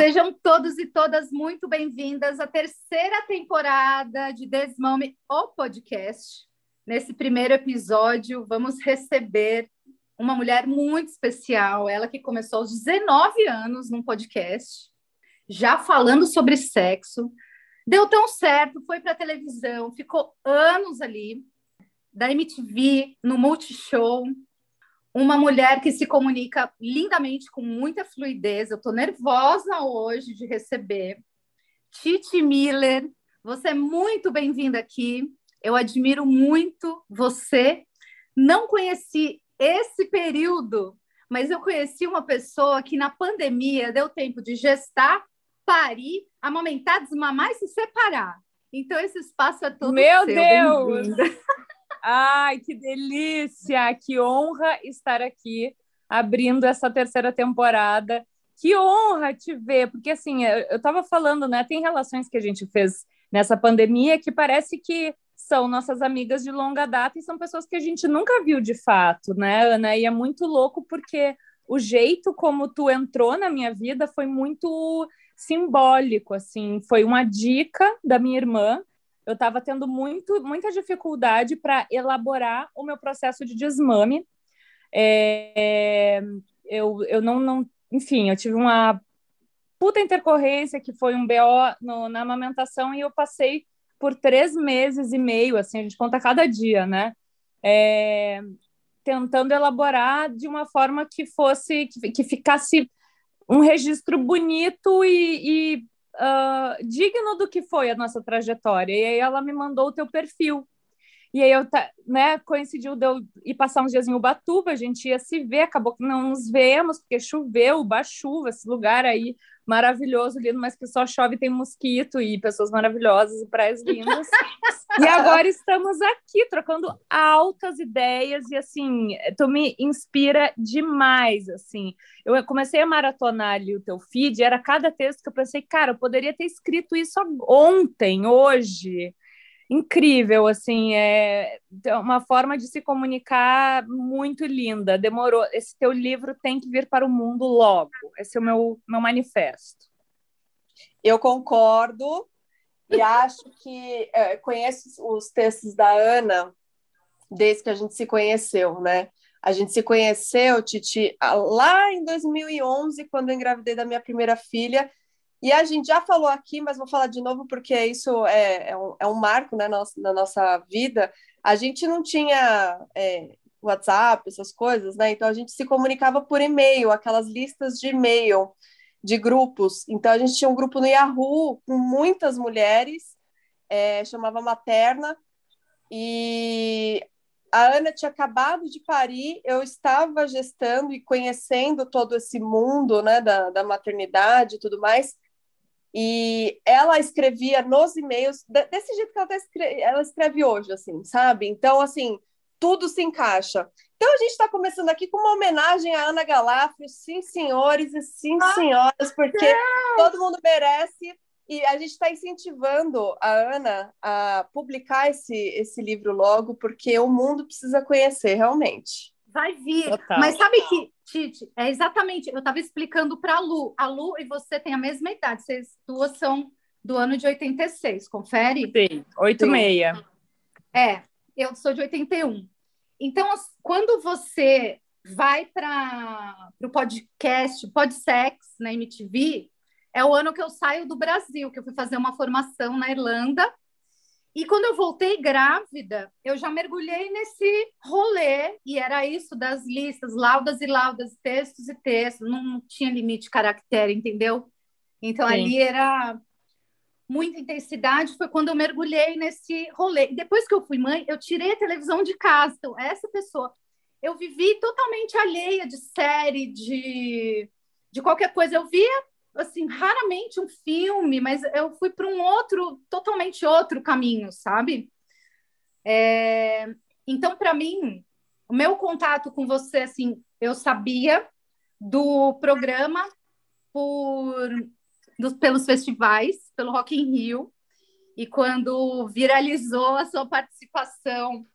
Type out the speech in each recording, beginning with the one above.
Sejam todos e todas muito bem-vindas à terceira temporada de Desmame, o podcast. Nesse primeiro episódio, vamos receber uma mulher muito especial, ela que começou aos 19 anos num podcast, já falando sobre sexo. Deu tão certo, foi para a televisão, ficou anos ali, da MTV, no Multishow, uma mulher que se comunica lindamente, com muita fluidez. Eu estou nervosa hoje de receber. Titi Miller, você é muito bem-vinda aqui. Eu admiro muito você. Não conheci esse período, mas eu conheci uma pessoa que na pandemia deu tempo de gestar, parir, amamentar, desmamar e se separar. Então esse espaço é todo Meu seu. Deus! Ai, que delícia! Que honra estar aqui abrindo essa terceira temporada. Que honra te ver, porque assim, eu estava falando, né? Tem relações que a gente fez nessa pandemia que parece que são nossas amigas de longa data e são pessoas que a gente nunca viu de fato, né, Ana? E é muito louco porque o jeito como tu entrou na minha vida foi muito simbólico, assim, foi uma dica da minha irmã eu estava tendo muito, muita dificuldade para elaborar o meu processo de desmame. É, eu, eu não, não, enfim, eu tive uma puta intercorrência que foi um BO no, na amamentação e eu passei por três meses e meio, assim, a gente conta cada dia, né? É, tentando elaborar de uma forma que fosse, que, que ficasse um registro bonito e, e uh, digno do que foi a nossa trajetória. E aí ela me mandou o teu perfil. E aí eu, né, coincidiu de eu ir passar uns dias em Ubatuba, a gente ia se ver, acabou que não nos vemos, porque choveu, chuva, esse lugar aí maravilhoso, lindo, mas que só chove tem mosquito e pessoas maravilhosas e praias lindas. e agora estamos aqui trocando altas ideias e assim, tu me inspira demais, assim. Eu comecei a maratonar ali o teu feed, era cada texto que eu pensei, cara, eu poderia ter escrito isso ontem, hoje incrível, assim, é uma forma de se comunicar muito linda. Demorou. Esse teu livro tem que vir para o mundo logo. Esse é o meu, meu manifesto. Eu concordo e acho que é, conheço os textos da Ana desde que a gente se conheceu, né? A gente se conheceu, Titi, lá em 2011, quando eu engravidei da minha primeira filha, e a gente já falou aqui, mas vou falar de novo porque isso é, é, um, é um, marco né, na, na nossa vida. A gente não tinha é, WhatsApp, essas coisas, né? Então a gente se comunicava por e-mail, aquelas listas de e-mail de grupos. Então a gente tinha um grupo no Yahoo com muitas mulheres, é, chamava Materna, e a Ana tinha acabado de parir, eu estava gestando e conhecendo todo esse mundo né, da, da maternidade e tudo mais. E ela escrevia nos e-mails desse jeito que ela, tá escreve, ela escreve hoje, assim, sabe? Então, assim, tudo se encaixa. Então, a gente está começando aqui com uma homenagem à Ana Galafrio, sim, senhores e sim, ah, senhoras, porque Deus! todo mundo merece. E a gente está incentivando a Ana a publicar esse, esse livro logo, porque o mundo precisa conhecer, realmente. Vai vir. Total. Mas sabe que, Tite, é exatamente, eu estava explicando para a Lu. A Lu e você têm a mesma idade, vocês duas são do ano de 86, confere? Sim, 86. É, eu sou de 81. Então, quando você vai para o podcast, Podsex, na MTV, é o ano que eu saio do Brasil, que eu fui fazer uma formação na Irlanda e quando eu voltei grávida, eu já mergulhei nesse rolê, e era isso das listas, laudas e laudas, textos e textos, não tinha limite de caractere, entendeu? Então Sim. ali era muita intensidade, foi quando eu mergulhei nesse rolê. E depois que eu fui mãe, eu tirei a televisão de casa. Então, essa pessoa, eu vivi totalmente alheia de série, de, de qualquer coisa. Eu via assim, raramente um filme, mas eu fui para um outro, totalmente outro caminho, sabe? É, então, para mim, o meu contato com você, assim, eu sabia do programa por dos, pelos festivais, pelo Rock in Rio, e quando viralizou a sua participação,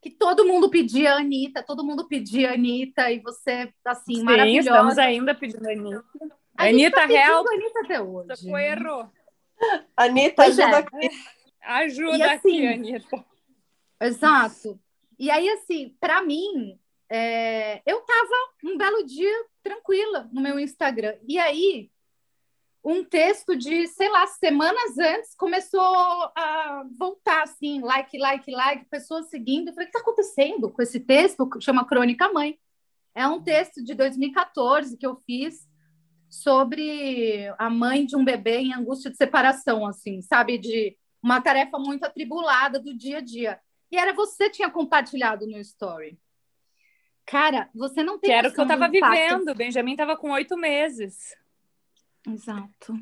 que todo mundo pedia a Anitta, todo mundo pedia a Anitta, e você, assim, Sim, maravilhosa. estamos ainda pedindo a Anitta. A Anitta, tá Real. Anitta até hoje. Foi erro. Anitta, ajuda é. aqui. Ajuda assim, aqui, Anitta. Exato. E aí, assim, para mim, é, eu tava um belo dia tranquila no meu Instagram. E aí, um texto de, sei lá, semanas antes, começou a voltar assim, like, like, like, pessoas seguindo. Eu falei, o que está acontecendo com esse texto? Chama Crônica Mãe. É um texto de 2014 que eu fiz sobre a mãe de um bebê em angústia de separação, assim, sabe? De uma tarefa muito atribulada do dia a dia. E era você que tinha compartilhado no story. Cara, você não tem Que era o que eu estava vivendo. Benjamin estava com oito meses. Exato.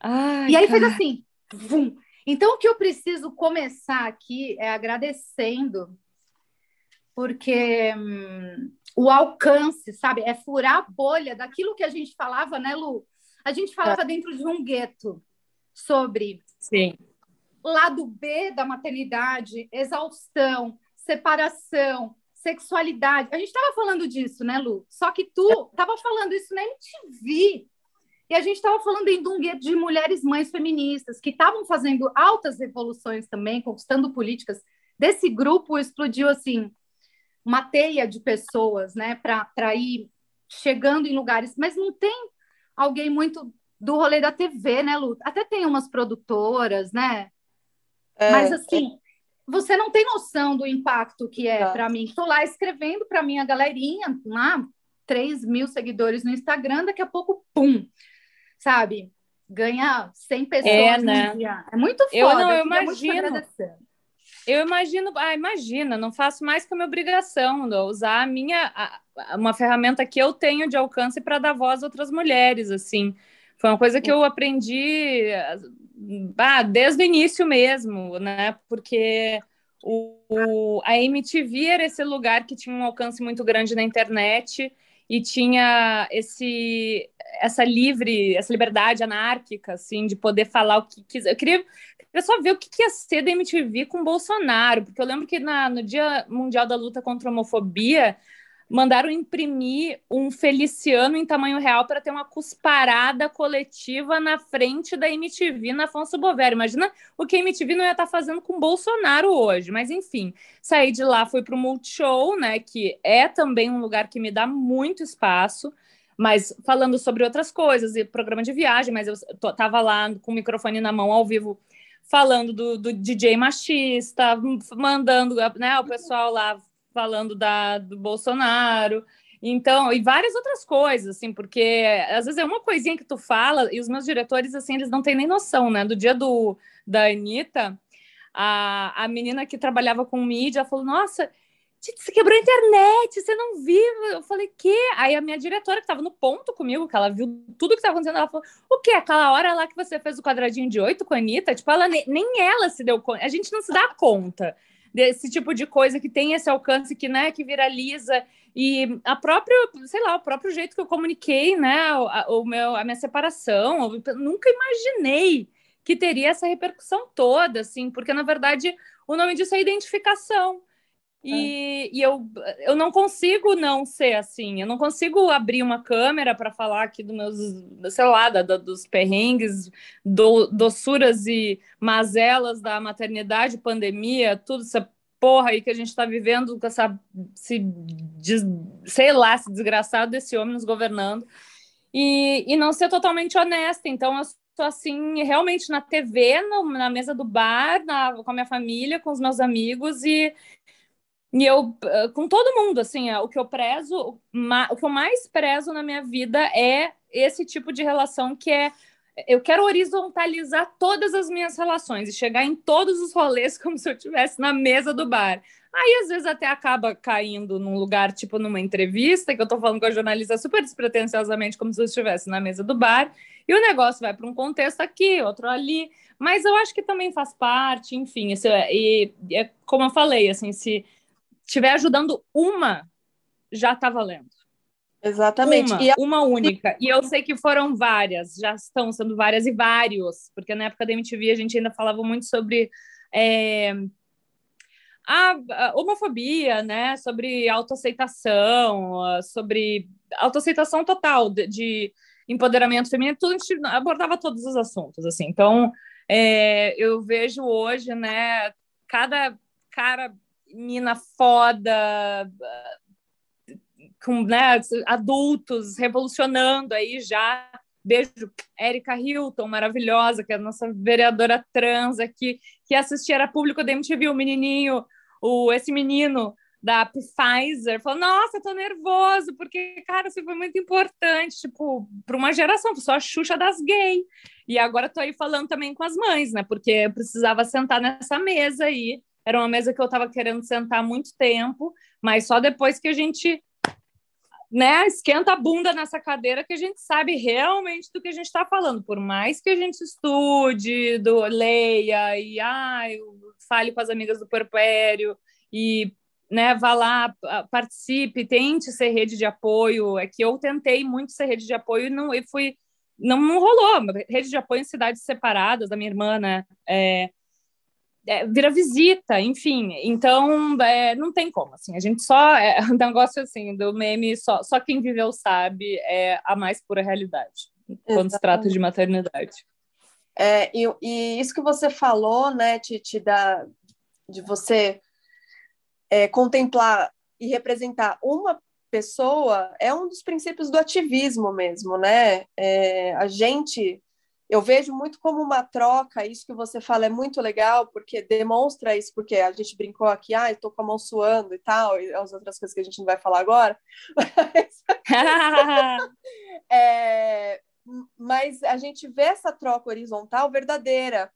Ai, e aí cara. fez assim, vum. Então, o que eu preciso começar aqui é agradecendo, porque hum, o alcance, sabe, é furar a bolha daquilo que a gente falava, né, Lu? A gente falava é. dentro de um gueto sobre Sim. lado B da maternidade, exaustão, separação, sexualidade. A gente estava falando disso, né, Lu? Só que tu estava falando isso na MTV. E a gente estava falando em um gueto de mulheres mães feministas que estavam fazendo altas revoluções também, conquistando políticas. Desse grupo explodiu assim uma teia de pessoas, né, para ir chegando em lugares, mas não tem alguém muito do rolê da TV, né, Lu? Até tem umas produtoras, né? É, mas assim, é... você não tem noção do impacto que é para mim. Estou lá escrevendo para minha galerinha, lá, 3 mil seguidores no Instagram, daqui a pouco, pum, sabe? Ganha 100 pessoas é, né? dia. É muito foda. Eu não, eu, eu imagino. Eu imagino, ah, imagina, não faço mais que a minha obrigação, usar a minha, a, uma ferramenta que eu tenho de alcance para dar voz a outras mulheres, assim. Foi uma coisa que eu aprendi ah, desde o início mesmo, né? Porque o, o, a MTV era esse lugar que tinha um alcance muito grande na internet e tinha esse essa livre, essa liberdade anárquica, assim, de poder falar o que quiser. Eu queria, queria só ver o que, ia ser da MTV com Bolsonaro, porque eu lembro que na, no Dia Mundial da Luta contra a Homofobia, mandaram imprimir um Feliciano em tamanho real para ter uma cusparada coletiva na frente da MTV na Afonso Bovero. Imagina o que a MTV não ia estar tá fazendo com Bolsonaro hoje. Mas enfim, saí de lá, fui para o Multishow, né, que é também um lugar que me dá muito espaço mas falando sobre outras coisas, e programa de viagem, mas eu estava lá com o microfone na mão ao vivo falando do, do DJ machista, mandando né, o pessoal lá falando da, do Bolsonaro. Então, e várias outras coisas, assim, porque às vezes é uma coisinha que tu fala e os meus diretores, assim, eles não têm nem noção, né? Do dia do, da Anitta, a, a menina que trabalhava com mídia falou: Nossa, você quebrou a internet, você não viu? Eu falei, que? Aí a minha diretora, que estava no ponto comigo, que ela viu tudo que estava acontecendo, ela falou, o quê? Aquela hora lá que você fez o quadradinho de oito com a Anitta? Tipo, ela, nem ela se deu conta. A gente não se dá conta desse tipo de coisa que tem esse alcance que, né, que viraliza e a própria, sei lá, o próprio jeito que eu comuniquei, né, o, o meu, a minha separação, eu nunca imaginei que teria essa repercussão toda, assim, porque na verdade o nome disso é identificação. E, é. e eu, eu não consigo não ser assim. Eu não consigo abrir uma câmera para falar aqui dos meus, sei lá, da, dos perrengues, do, doçuras e mazelas da maternidade, pandemia, tudo essa porra aí que a gente está vivendo com essa, se, sei lá, esse desgraçado desse homem nos governando. E, e não ser totalmente honesta. Então, eu estou assim, realmente na TV, no, na mesa do bar, na, com a minha família, com os meus amigos, e, e eu, eh, com todo mundo, assim, o que eu prezo, o que eu mais prezo na minha vida é esse tipo de relação que é. Eu quero horizontalizar todas as minhas relações e chegar em todos os rolês como se eu estivesse na mesa do bar. Aí, às vezes, até acaba caindo num lugar, tipo numa entrevista, que eu tô falando com a jornalista super despretensiosamente, como se eu estivesse na mesa do bar. E o negócio vai para um contexto aqui, outro ali, mas eu acho que também faz parte, enfim, é, e, é como eu falei, assim, se estiver ajudando uma, já está valendo. Exatamente. Uma, a... uma única. E eu sei que foram várias, já estão sendo várias e vários, porque na época da MTV a gente ainda falava muito sobre é, a, a, homofobia, né? Sobre autoaceitação, sobre autoaceitação total de, de empoderamento feminino, tudo a gente abordava todos os assuntos, assim. Então, é, eu vejo hoje, né, cada cara, menina foda, com né, adultos revolucionando aí já. Beijo, Érica Hilton, maravilhosa, que é a nossa vereadora trans aqui, que assistia, era público da MTV, o menininho, o, esse menino da Pfizer, falou, nossa, tô nervoso, porque, cara, isso foi muito importante, tipo, para uma geração, só a Xuxa das gays. E agora tô aí falando também com as mães, né, porque eu precisava sentar nessa mesa aí, era uma mesa que eu tava querendo sentar há muito tempo, mas só depois que a gente né, esquenta a bunda nessa cadeira que a gente sabe realmente do que a gente está falando, por mais que a gente estude, do, leia e ai, fale com as amigas do porpério e né, vá lá, participe, tente ser rede de apoio. É que eu tentei muito ser rede de apoio e não e fui não, não rolou. Rede de apoio em cidades separadas da minha irmã, né? É, é, vira visita, enfim. Então, é, não tem como, assim. A gente só... É um negócio, assim, do meme, só, só quem viveu sabe, é a mais pura realidade, quando se trata de maternidade. É, e, e, isso que você falou, né, Titi, da, de você é, contemplar e representar uma pessoa, é um dos princípios do ativismo mesmo, né? É, a gente eu vejo muito como uma troca, isso que você fala é muito legal, porque demonstra isso, porque a gente brincou aqui, ah, estou com a mão suando e tal, e as outras coisas que a gente não vai falar agora. Mas, é, mas a gente vê essa troca horizontal verdadeira,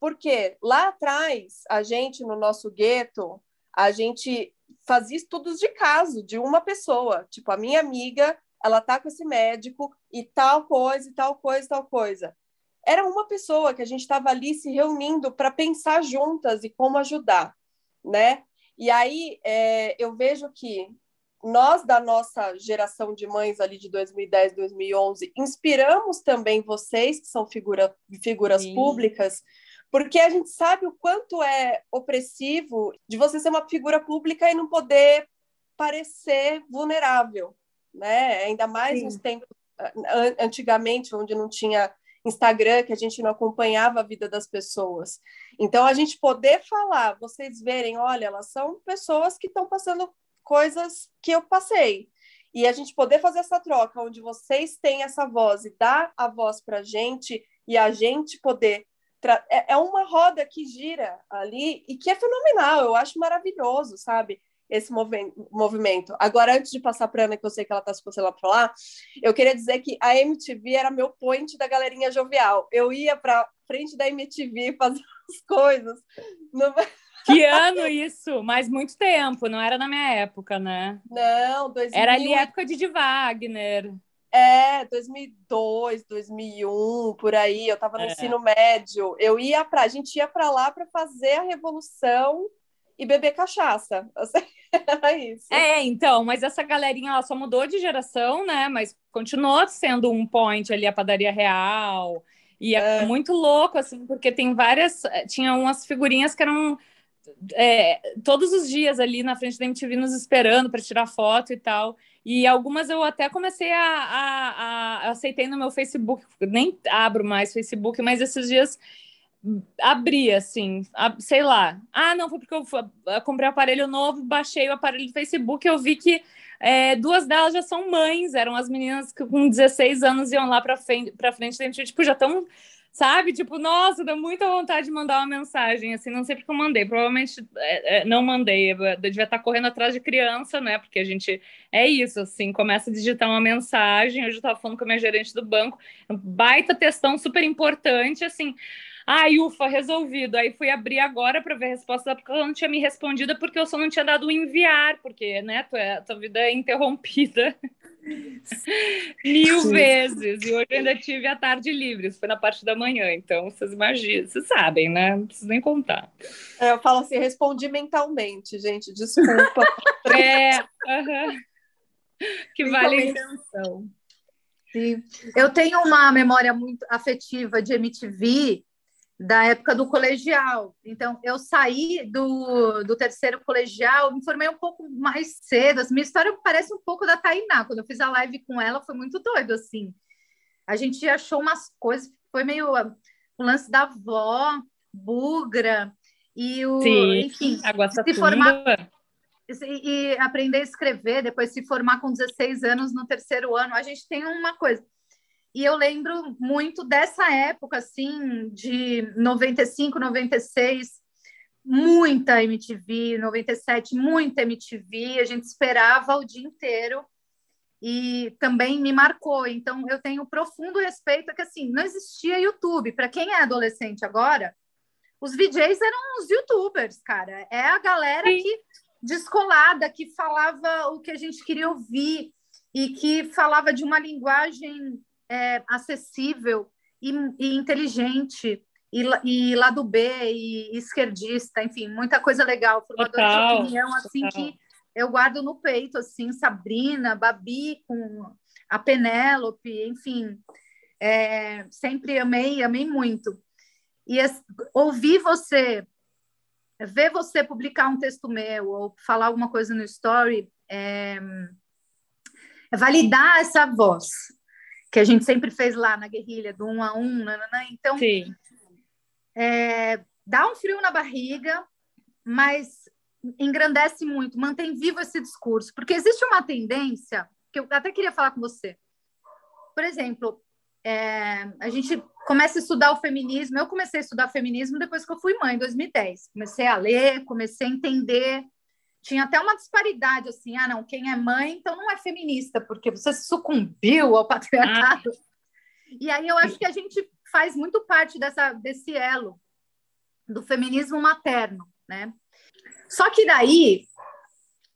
porque lá atrás, a gente, no nosso gueto, a gente fazia estudos de caso de uma pessoa, tipo, a minha amiga, ela tá com esse médico e tal coisa, e tal coisa, tal coisa era uma pessoa que a gente estava ali se reunindo para pensar juntas e como ajudar, né? E aí é, eu vejo que nós da nossa geração de mães ali de 2010, 2011, inspiramos também vocês que são figura, figuras Sim. públicas, porque a gente sabe o quanto é opressivo de você ser uma figura pública e não poder parecer vulnerável, né? Ainda mais Sim. nos tempos antigamente, onde não tinha Instagram, que a gente não acompanhava a vida das pessoas. Então, a gente poder falar, vocês verem, olha, elas são pessoas que estão passando coisas que eu passei. E a gente poder fazer essa troca, onde vocês têm essa voz e dar a voz para a gente, e a gente poder. É, é uma roda que gira ali e que é fenomenal, eu acho maravilhoso, sabe? Esse movimento. Agora, antes de passar para Ana, que eu sei que ela está se lá para falar, eu queria dizer que a MTV era meu point da galerinha jovial. Eu ia para frente da MTV fazer as coisas. No... Que ano isso? Mas muito tempo, não era na minha época, né? Não, 2000... Era ali época de, de Wagner. É, 2002, 2001, por aí. Eu estava no é. ensino médio. Eu ia para, a gente ia para lá para fazer a revolução e beber cachaça. Era isso. É, então, mas essa galerinha ela só mudou de geração, né? Mas continuou sendo um point ali a padaria real. E é, é. muito louco, assim, porque tem várias. Eh, tinha umas figurinhas que eram é, todos os dias ali na frente da MTV nos esperando para tirar foto e tal. E algumas eu até comecei a, a, a, aceitei no meu Facebook, nem abro mais Facebook, mas esses dias abri assim, sei lá. Ah, não, foi porque eu, comprei um aparelho novo, baixei o aparelho do Facebook, eu vi que é, duas delas já são mães, eram as meninas que com 16 anos iam lá para frente, para frente tipo, já estão, sabe? Tipo, nossa, dá muita vontade de mandar uma mensagem, assim, não sei porque eu mandei, provavelmente é, é, não mandei, eu devia estar correndo atrás de criança, né? Porque a gente, é isso, assim, começa a digitar uma mensagem, hoje eu estava falando com a minha gerente do banco, baita testão super importante, assim, Ai, ufa, resolvido. Aí fui abrir agora para ver a resposta porque ela não tinha me respondido porque eu só não tinha dado o enviar, porque, né, tua, tua vida é interrompida. Mil Sim. vezes. E hoje ainda tive a tarde livre, isso foi na parte da manhã. Então, vocês imaginam, vocês sabem, né? Não preciso nem contar. É, eu falo assim, respondi mentalmente, gente, desculpa. é, uh -huh. que vale a intenção. Sim. Eu tenho uma memória muito afetiva de MTV da época do colegial. Então, eu saí do, do terceiro colegial, me formei um pouco mais cedo. Assim, minha história parece um pouco da Tainá. Quando eu fiz a live com ela, foi muito doido, assim. A gente achou umas coisas, foi meio o lance da avó, bugra, e o, Sim, enfim, água se formar e, e aprender a escrever, depois se formar com 16 anos no terceiro ano. A gente tem uma coisa e eu lembro muito dessa época, assim, de 95, 96, muita MTV, 97, muita MTV. A gente esperava o dia inteiro e também me marcou. Então, eu tenho profundo respeito que, assim, não existia YouTube. Para quem é adolescente agora, os VJs eram os YouTubers, cara. É a galera Sim. que descolada, que falava o que a gente queria ouvir e que falava de uma linguagem é, acessível e, e inteligente e, e lado B e esquerdista, enfim, muita coisa legal, formador total, de opinião, assim total. que eu guardo no peito, assim, Sabrina, Babi com a Penélope, enfim, é, sempre amei, amei muito. E ouvir você, ver você publicar um texto meu ou falar alguma coisa no story, é, é validar essa voz, que a gente sempre fez lá na guerrilha, do um a um, nananã. então. É, dá um frio na barriga, mas engrandece muito, mantém vivo esse discurso, porque existe uma tendência que eu até queria falar com você. Por exemplo, é, a gente começa a estudar o feminismo. Eu comecei a estudar feminismo depois que eu fui mãe, em 2010. Comecei a ler, comecei a entender tinha até uma disparidade assim, ah, não, quem é mãe, então não é feminista, porque você sucumbiu ao patriarcado. Ah. E aí eu acho que a gente faz muito parte dessa, desse elo do feminismo materno, né? Só que daí,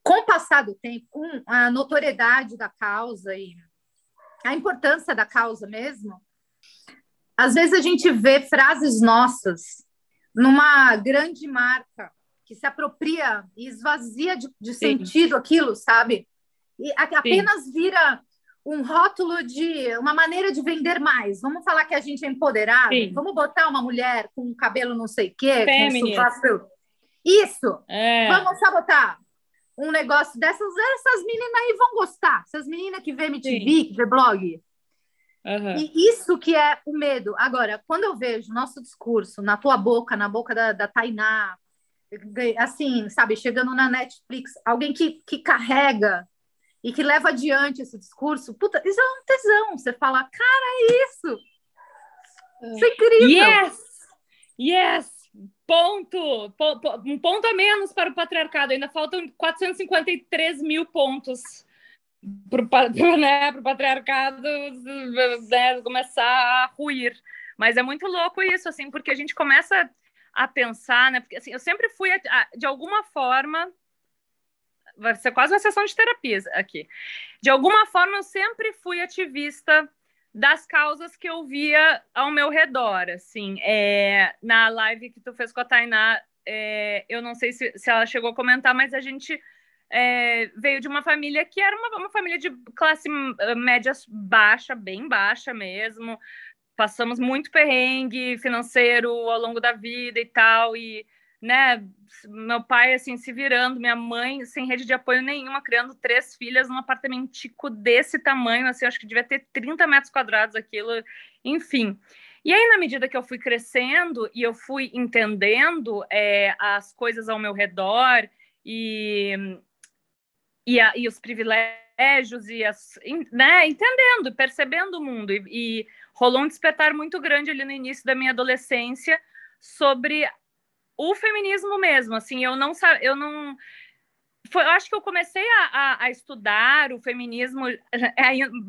com o passar do tempo, com a notoriedade da causa e a importância da causa mesmo, às vezes a gente vê frases nossas numa grande marca que se apropria e esvazia de, de sentido aquilo, sabe? E apenas Sim. vira um rótulo de uma maneira de vender mais. Vamos falar que a gente é empoderado, Sim. vamos botar uma mulher com um cabelo não sei o quê, com Isso! É. Vamos sabotar um negócio dessas, essas meninas aí vão gostar. Essas meninas que vê MTV, Sim. que vê blog. Uhum. E isso que é o medo. Agora, quando eu vejo nosso discurso na tua boca, na boca da, da Tainá, assim, sabe, chegando na Netflix, alguém que, que carrega e que leva adiante esse discurso, puta, isso é um tesão. Você fala, cara, é isso. Isso é incrível. Yes! Yes! Ponto! Um ponto a menos para o patriarcado. Ainda faltam 453 mil pontos para o né, patriarcado né, começar a ruir. Mas é muito louco isso, assim, porque a gente começa a pensar, né? Porque assim, eu sempre fui, de alguma forma, vai ser quase uma sessão de terapia aqui. De alguma forma, eu sempre fui ativista das causas que eu via ao meu redor, assim. É, na live que tu fez com a Tainá, é, eu não sei se, se ela chegou a comentar, mas a gente é, veio de uma família que era uma, uma família de classe média baixa, bem baixa mesmo, passamos muito perrengue financeiro ao longo da vida e tal, e né, meu pai assim se virando, minha mãe sem rede de apoio nenhuma, criando três filhas num apartamentico desse tamanho, assim, acho que devia ter 30 metros quadrados aquilo, enfim. E aí, na medida que eu fui crescendo e eu fui entendendo é, as coisas ao meu redor e, e, a, e os privilégios e as, né, entendendo, percebendo o mundo e, e rolou um despertar muito grande ali no início da minha adolescência sobre o feminismo mesmo. Assim, eu não eu não foi, eu acho que eu comecei a, a, a, estudar o feminismo é,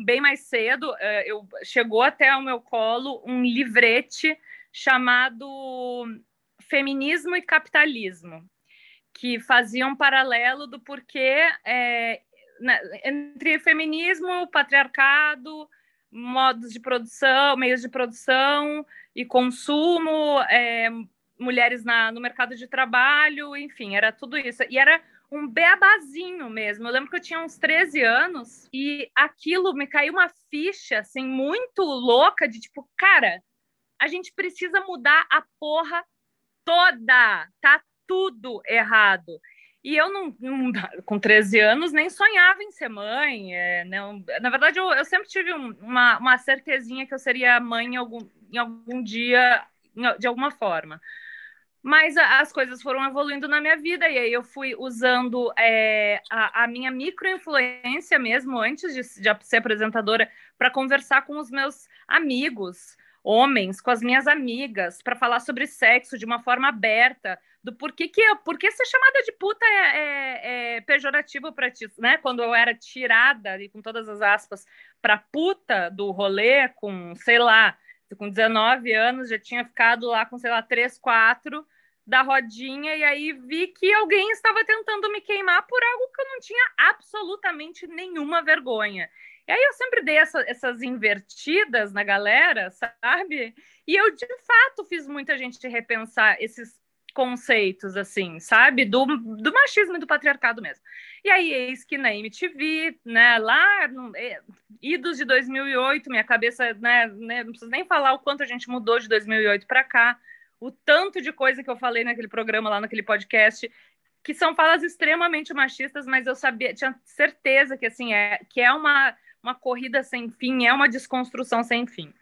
bem mais cedo. É, eu chegou até o meu colo um livrete chamado Feminismo e Capitalismo, que fazia um paralelo do porquê é, entre feminismo, patriarcado, modos de produção, meios de produção e consumo, é, mulheres na, no mercado de trabalho, enfim, era tudo isso. E era um beabazinho mesmo. Eu lembro que eu tinha uns 13 anos e aquilo me caiu uma ficha assim muito louca de tipo, cara, a gente precisa mudar a porra toda. Tá tudo errado. E eu não, não, com 13 anos, nem sonhava em ser mãe. É, não, na verdade, eu, eu sempre tive um, uma, uma certezinha que eu seria mãe em algum, em algum dia, de alguma forma. Mas as coisas foram evoluindo na minha vida, e aí eu fui usando é, a, a, minha microinfluência mesmo, antes de, de ser apresentadora, para conversar com os meus amigos, homens, com as minhas amigas, para falar sobre sexo de uma forma aberta, do porquê que eu, porque ser chamada de puta é, é, é pejorativo para ti, né? Quando eu era tirada, e com todas as aspas, para puta do rolê, com, sei lá, com 19 anos, já tinha ficado lá com, sei lá, 3, 4 da rodinha, e aí vi que alguém estava tentando me queimar por algo que eu não tinha absolutamente nenhuma vergonha. E aí eu sempre dei essa, essas invertidas na galera, sabe? E eu, de fato, fiz muita gente repensar esses conceitos, assim, sabe? Do, do machismo e do patriarcado mesmo. E aí, eis que na MTV, né, lá, no, é, idos de 2008, minha cabeça, né, né, não preciso nem falar o quanto a gente mudou de 2008 para cá, o tanto de coisa que eu falei naquele programa, lá naquele podcast, que são falas extremamente machistas, mas eu sabia, tinha certeza que, assim, é, que é uma, uma corrida sem fim, é uma desconstrução sem fim.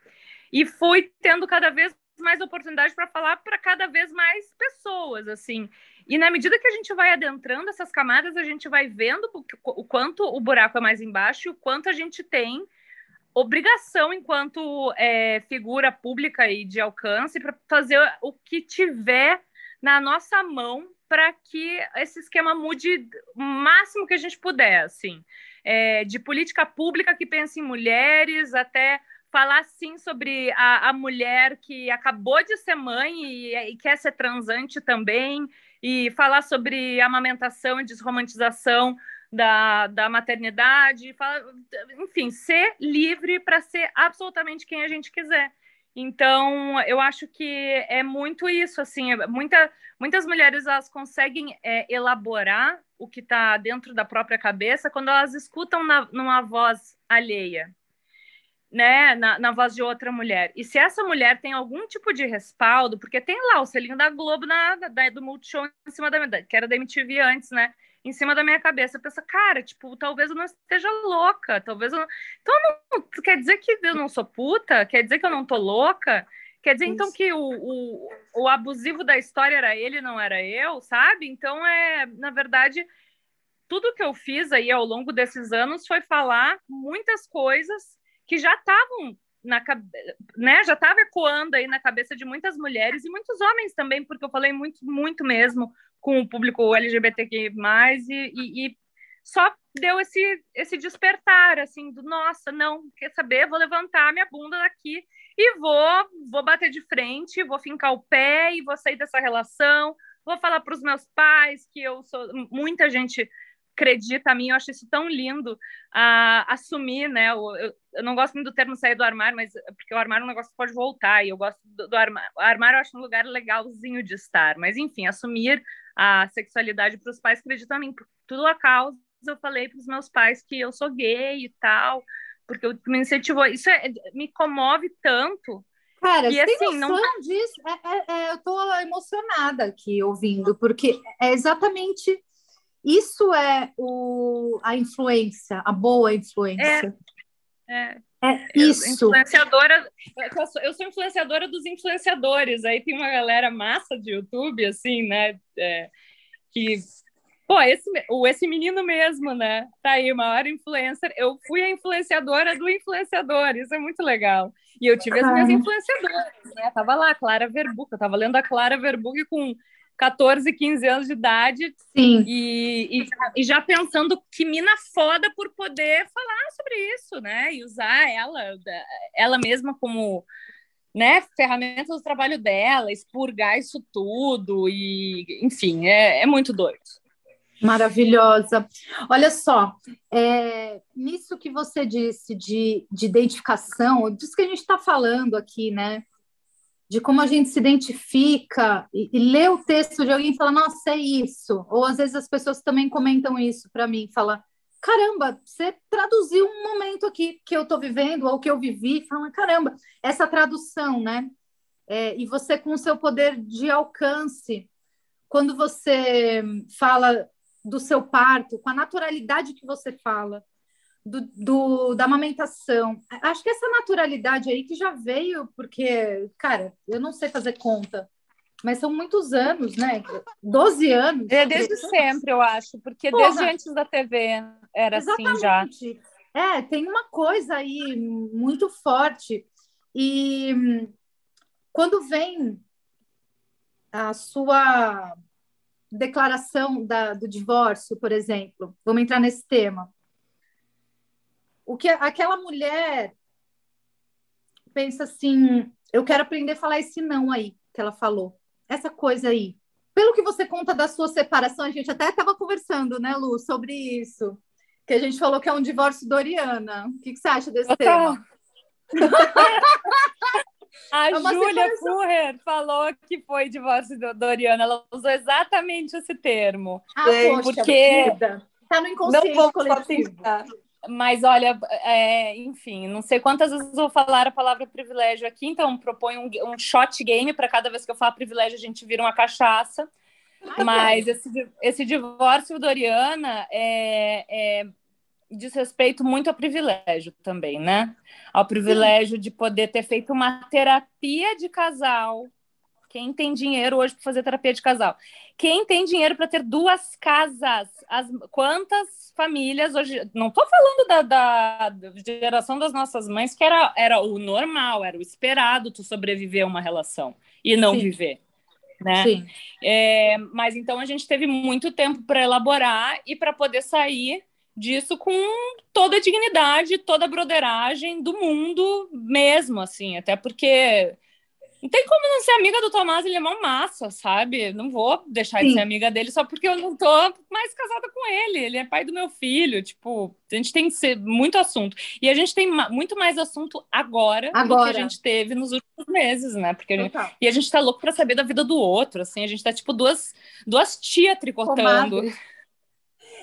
E fui tendo cada vez mais oportunidade para falar para cada vez mais pessoas, assim. E na medida que a gente vai adentrando essas camadas, a gente vai vendo o quanto o buraco é mais embaixo e o quanto a gente tem obrigação enquanto é, figura pública e de alcance para fazer o que tiver na nossa mão para que esse esquema mude o máximo que a gente puder, assim, é, de política pública que pense em mulheres até falar sim sobre a, a mulher que acabou de ser mãe e, e, quer ser transante também, e falar sobre amamentação e desromantização da, da maternidade, enfim, ser livre para ser absolutamente quem a gente quiser. Então, eu acho que é muito isso, assim, é muita, muitas mulheres elas conseguem é, elaborar o que está dentro da própria cabeça quando elas escutam na, numa voz alheia né, na, na, voz de outra mulher. E se essa mulher tem algum tipo de respaldo, porque tem lá o selinho da Globo na, da, do Multishow em cima da que era da MTV antes, né? Em cima da minha cabeça, eu penso, cara, tipo, talvez eu não esteja louca, talvez eu não... Então, não, quer dizer que eu não sou puta? Quer dizer que eu não tô louca? Quer dizer, então, Isso. então, que o, o, o abusivo da história era ele, não era eu, sabe? Então, é, na verdade, tudo que eu fiz aí ao longo desses anos foi falar muitas coisas que já estavam na né, já estava ecoando aí na cabeça de muitas mulheres e muitos homens também, porque eu falei muito, muito mesmo com o público LGBTQ+, e, e, e só deu esse, esse despertar, assim, do, nossa, não, quer saber, vou levantar minha bunda daqui e vou, vou bater de frente, vou fincar o pé e vou sair dessa relação, vou falar para os meus pais que eu sou, muita gente acredita a mim, eu acho isso tão lindo, uh, assumir, né? Eu, eu, eu, não gosto muito do termo sair do armário, mas porque o armário é um negócio que pode voltar, e eu gosto do, do armário. O armário eu acho um lugar legalzinho de estar, mas enfim, assumir a sexualidade para os pais que acreditam em mim. Por tudo a causa, eu falei para os meus pais que eu sou gay e tal, porque eu, me incentivou. Isso é, me comove tanto. Cara, e, assim, não disso. É, é, é, eu tô emocionada aqui ouvindo, porque é exatamente isso é o, a influência, a boa influência. É, é. é isso. Influenciadora, eu sou, eu sou, influenciadora dos influenciadores. Aí tem uma galera massa de YouTube, assim, né? É, que, pô, esse, esse menino mesmo, né? Tá aí, maior influencer. Eu fui a influenciadora do influenciador, isso é muito legal. E eu tive as minhas influenciadoras, né? Tava lá, Clara Verbuca, eu tava lendo a Clara Verbuca com 14, 15 anos de idade. Sim. E, e, e, já pensando que mina foda por poder falar sobre isso, né? E usar ela, ela mesma como né, ferramenta do trabalho dela, expurgar isso tudo, e enfim, é, é muito doido. Maravilhosa. Olha só, é, nisso que você disse de, de identificação, disso que a gente está falando aqui, né? De como a gente se identifica e, e lê o texto de alguém e fala, nossa, é isso. Ou às vezes as pessoas também comentam isso para mim, fala, caramba, você traduziu um momento aqui que eu estou vivendo ou que eu vivi, fala, caramba, essa tradução, né? É, e você com o seu poder de alcance, quando você fala do seu parto, com a naturalidade que você fala, do, do, da amamentação. Acho que essa naturalidade aí que já veio, porque, cara, eu não sei fazer conta, mas são muitos anos, né? 12 anos. É desde sempre, eu acho, porque Porra. desde antes da TV era Exatamente. assim já. É, tem uma coisa aí muito forte. E quando vem a sua declaração da, do divórcio, por exemplo, vamos entrar nesse tema. O que aquela mulher pensa assim, eu quero aprender a falar esse não aí que ela falou, essa coisa aí. Pelo que você conta da sua separação, a gente até estava conversando, né, Lu, sobre isso, que a gente falou que é um divórcio Doriana. O que, que você acha desse tema? A é Júlia. Furrer falou que foi divórcio do Doriana. Ela usou exatamente esse termo. Ah, poxa, porque está no inconsciente não coletivo. Mas olha, é, enfim, não sei quantas vezes vou falar a palavra privilégio aqui, então proponho um, um shot game para cada vez que eu falar privilégio a gente vira uma cachaça. Mas esse, esse divórcio Doriana é, é diz respeito muito ao privilégio também, né? Ao privilégio Sim. de poder ter feito uma terapia de casal. Quem tem dinheiro hoje para fazer terapia de casal? Quem tem dinheiro para ter duas casas? As, quantas famílias hoje. Não estou falando da, da, da, geração das nossas mães, que era, era o normal, era o esperado tu sobreviver a uma relação e não Sim. viver. Né? Sim. É, mas então a gente teve muito tempo para elaborar e para poder sair disso com toda a dignidade, toda a broderagem do mundo mesmo, assim, até porque não tem como não ser amiga do Tomás, ele é uma massa, sabe? Não vou deixar Sim. de ser amiga dele só porque eu não tô mais casada com ele. Ele é pai do meu filho. Tipo, a gente tem muito assunto. E a gente tem muito mais assunto agora, agora. do que a gente teve nos últimos meses, né? Porque a gente... E a gente tá louco pra saber da vida do outro, assim. A gente tá, tipo, duas, duas tia tricotando. Tomado.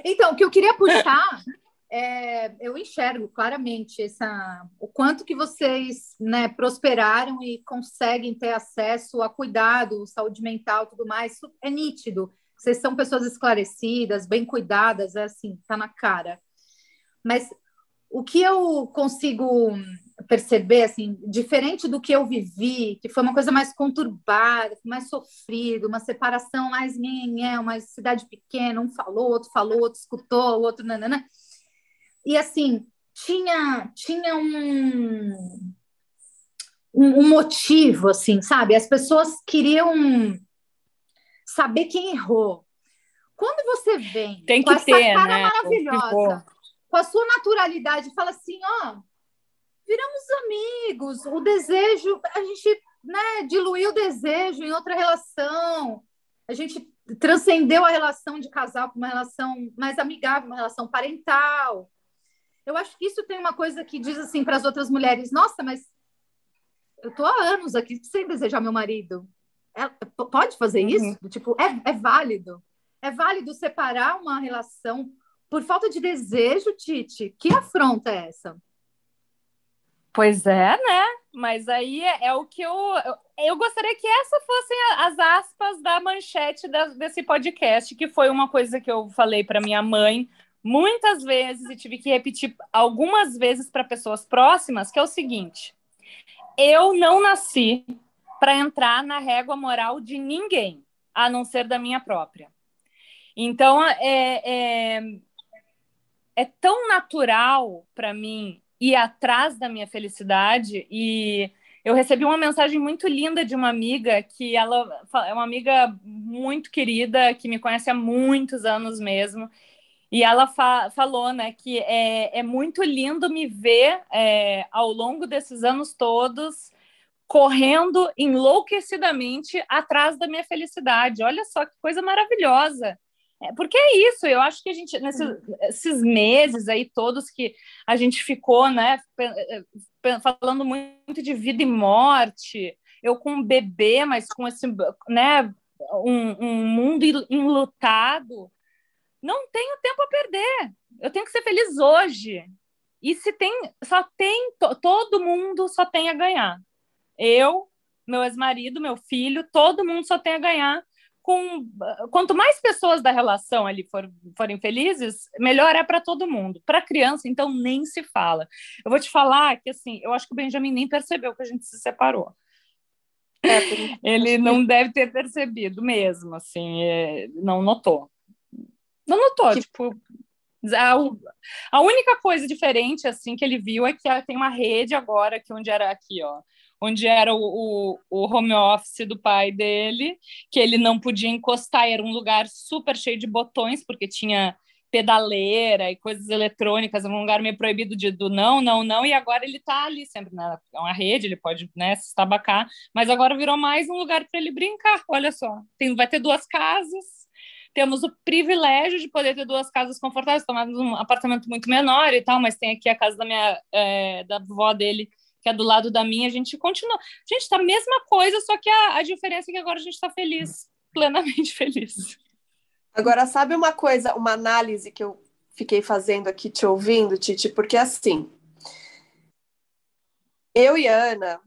Então, o que eu queria puxar, é, eu enxergo claramente essa, o quanto que vocês né, prosperaram e conseguem ter acesso a cuidado, saúde mental, tudo mais. Isso é nítido. Vocês são pessoas esclarecidas, bem cuidadas, é assim, tá na cara. Mas o que eu consigo perceber, assim, diferente do que eu vivi, que foi uma coisa mais conturbada, mais sofrido, uma separação mais minha, uma cidade pequena, um falou, outro falou, outro escutou, outro nanana. E assim, tinha tinha um, um, motivo, assim, sabe? As pessoas queriam saber quem errou. Quando você vem Tem que com essa ter, cara né? maravilhosa, com a sua naturalidade, fala assim, ó, viramos amigos. O desejo, a gente né, diluiu o desejo em outra relação. A gente transcendeu a relação de casal para uma relação mais amigável, uma relação parental. Eu acho que isso tem uma coisa que diz assim para as outras mulheres: nossa, mas eu tô há anos aqui sem desejar meu marido. É, pode fazer uhum. isso? Tipo, é, é válido. É válido separar uma relação por falta de desejo, Tite? Que afronta é essa? Pois é, né? Mas aí é, é o que eu, eu, eu. gostaria que essas fossem as aspas da manchete da, desse podcast, que foi uma coisa que eu falei para minha mãe muitas vezes e tive que repetir algumas vezes para pessoas próximas, que é o seguinte: eu não nasci para entrar na régua moral de ninguém, a não ser da minha própria. Então, é, é, é tão natural para mim ir atrás da minha felicidade e eu recebi uma mensagem muito linda de uma amiga que ela é uma amiga muito querida que me conhece há muitos anos mesmo e ela fa falou né que é, é muito lindo me ver é, ao longo desses anos todos correndo enlouquecidamente atrás da minha felicidade. Olha só que coisa maravilhosa. É, porque é isso, eu acho que a gente, nesses meses aí todos que a gente ficou, né, falando muito de vida e morte, eu com um bebê, mas com esse, né, um, um mundo enlutado, não tenho tempo a perder. Eu tenho que ser feliz hoje. E se tem, só tem, todo mundo só tem a ganhar. Eu, meu ex-marido, meu filho, todo mundo só tem a ganhar. Com, quanto mais pessoas da relação ali for, forem felizes, melhor é para todo mundo. Para criança, então, nem se fala. Eu vou te falar que, assim, eu acho que o Benjamin nem percebeu que a gente se separou. É, ele não deve ter percebido mesmo, assim, é, não notou. Não notou, que... tipo, a, a, única coisa diferente, assim, que ele viu é que tem uma rede agora, que onde era aqui, ó, onde era o, o, o, home office do pai dele, que ele não podia encostar, era um lugar super cheio de botões, porque tinha pedaleira e coisas eletrônicas, um lugar meio proibido de, do não, não, não, e agora ele está ali sempre, né? É uma rede, ele pode né, se estabacar, mas agora virou mais um lugar para ele brincar. Olha só, tem, vai ter duas casas, temos o privilégio de poder ter duas casas confortáveis, tomamos um apartamento muito menor e tal, mas tem aqui a casa da minha é, da avó dele, que é do lado da minha, a gente continua. Gente, tá a mesma coisa, só que a, a diferença é que agora a gente está feliz, plenamente feliz. Agora, sabe uma coisa, uma análise que eu fiquei fazendo aqui te ouvindo, Titi, porque assim, eu e Ana,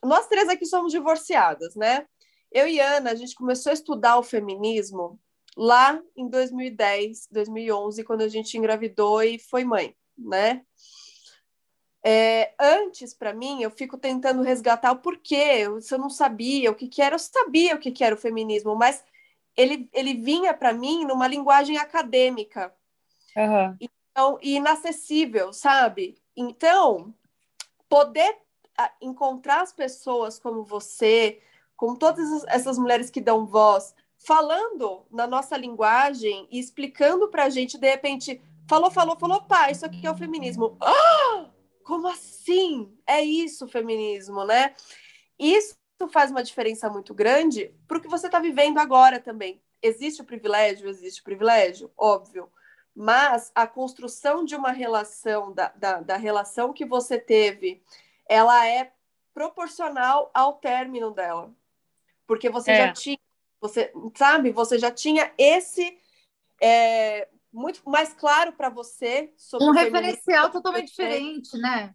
nós três aqui somos divorciadas, né? Eu e Ana, a gente começou a estudar o feminismo lá em 2010, 2011, quando a gente engravidou e foi mãe, né? É, antes, para mim, eu fico tentando resgatar o porquê, se eu não sabia o que, que era, eu sabia o que, que era o feminismo, mas ele, ele vinha para mim numa linguagem acadêmica uhum. então, e inacessível, sabe? Então, poder encontrar as pessoas como você, como todas essas mulheres que dão voz, falando na nossa linguagem e explicando para a gente, de repente, falou, falou, falou, pá, isso aqui é o feminismo. Ah! Como assim? É isso o feminismo, né? Isso faz uma diferença muito grande para o que você está vivendo agora também. Existe o privilégio? Existe o privilégio, óbvio. Mas a construção de uma relação, da, da, da relação que você teve, ela é proporcional ao término dela. Porque você é. já tinha, você sabe, você já tinha esse é, muito mais claro para você sobre um referencial totalmente diferente, né?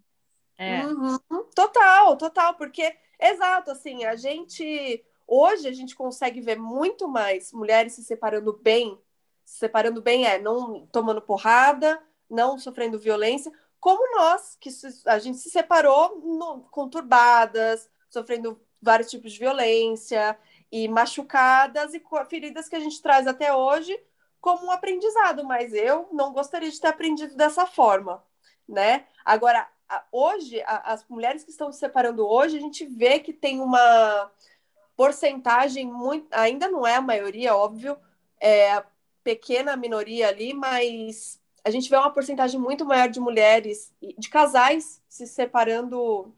É. Uhum. Total, total, porque Exato, assim, a gente hoje a gente consegue ver muito mais mulheres se separando bem, se separando bem é não tomando porrada, não sofrendo violência, como nós que a gente se separou no, conturbadas, sofrendo vários tipos de violência e machucadas e feridas que a gente traz até hoje como um aprendizado, mas eu não gostaria de ter aprendido dessa forma, né? Agora, hoje, as mulheres que estão se separando hoje, a gente vê que tem uma porcentagem muito. Ainda não é a maioria, óbvio, é pequena minoria ali, mas a gente vê uma porcentagem muito maior de mulheres, de casais se separando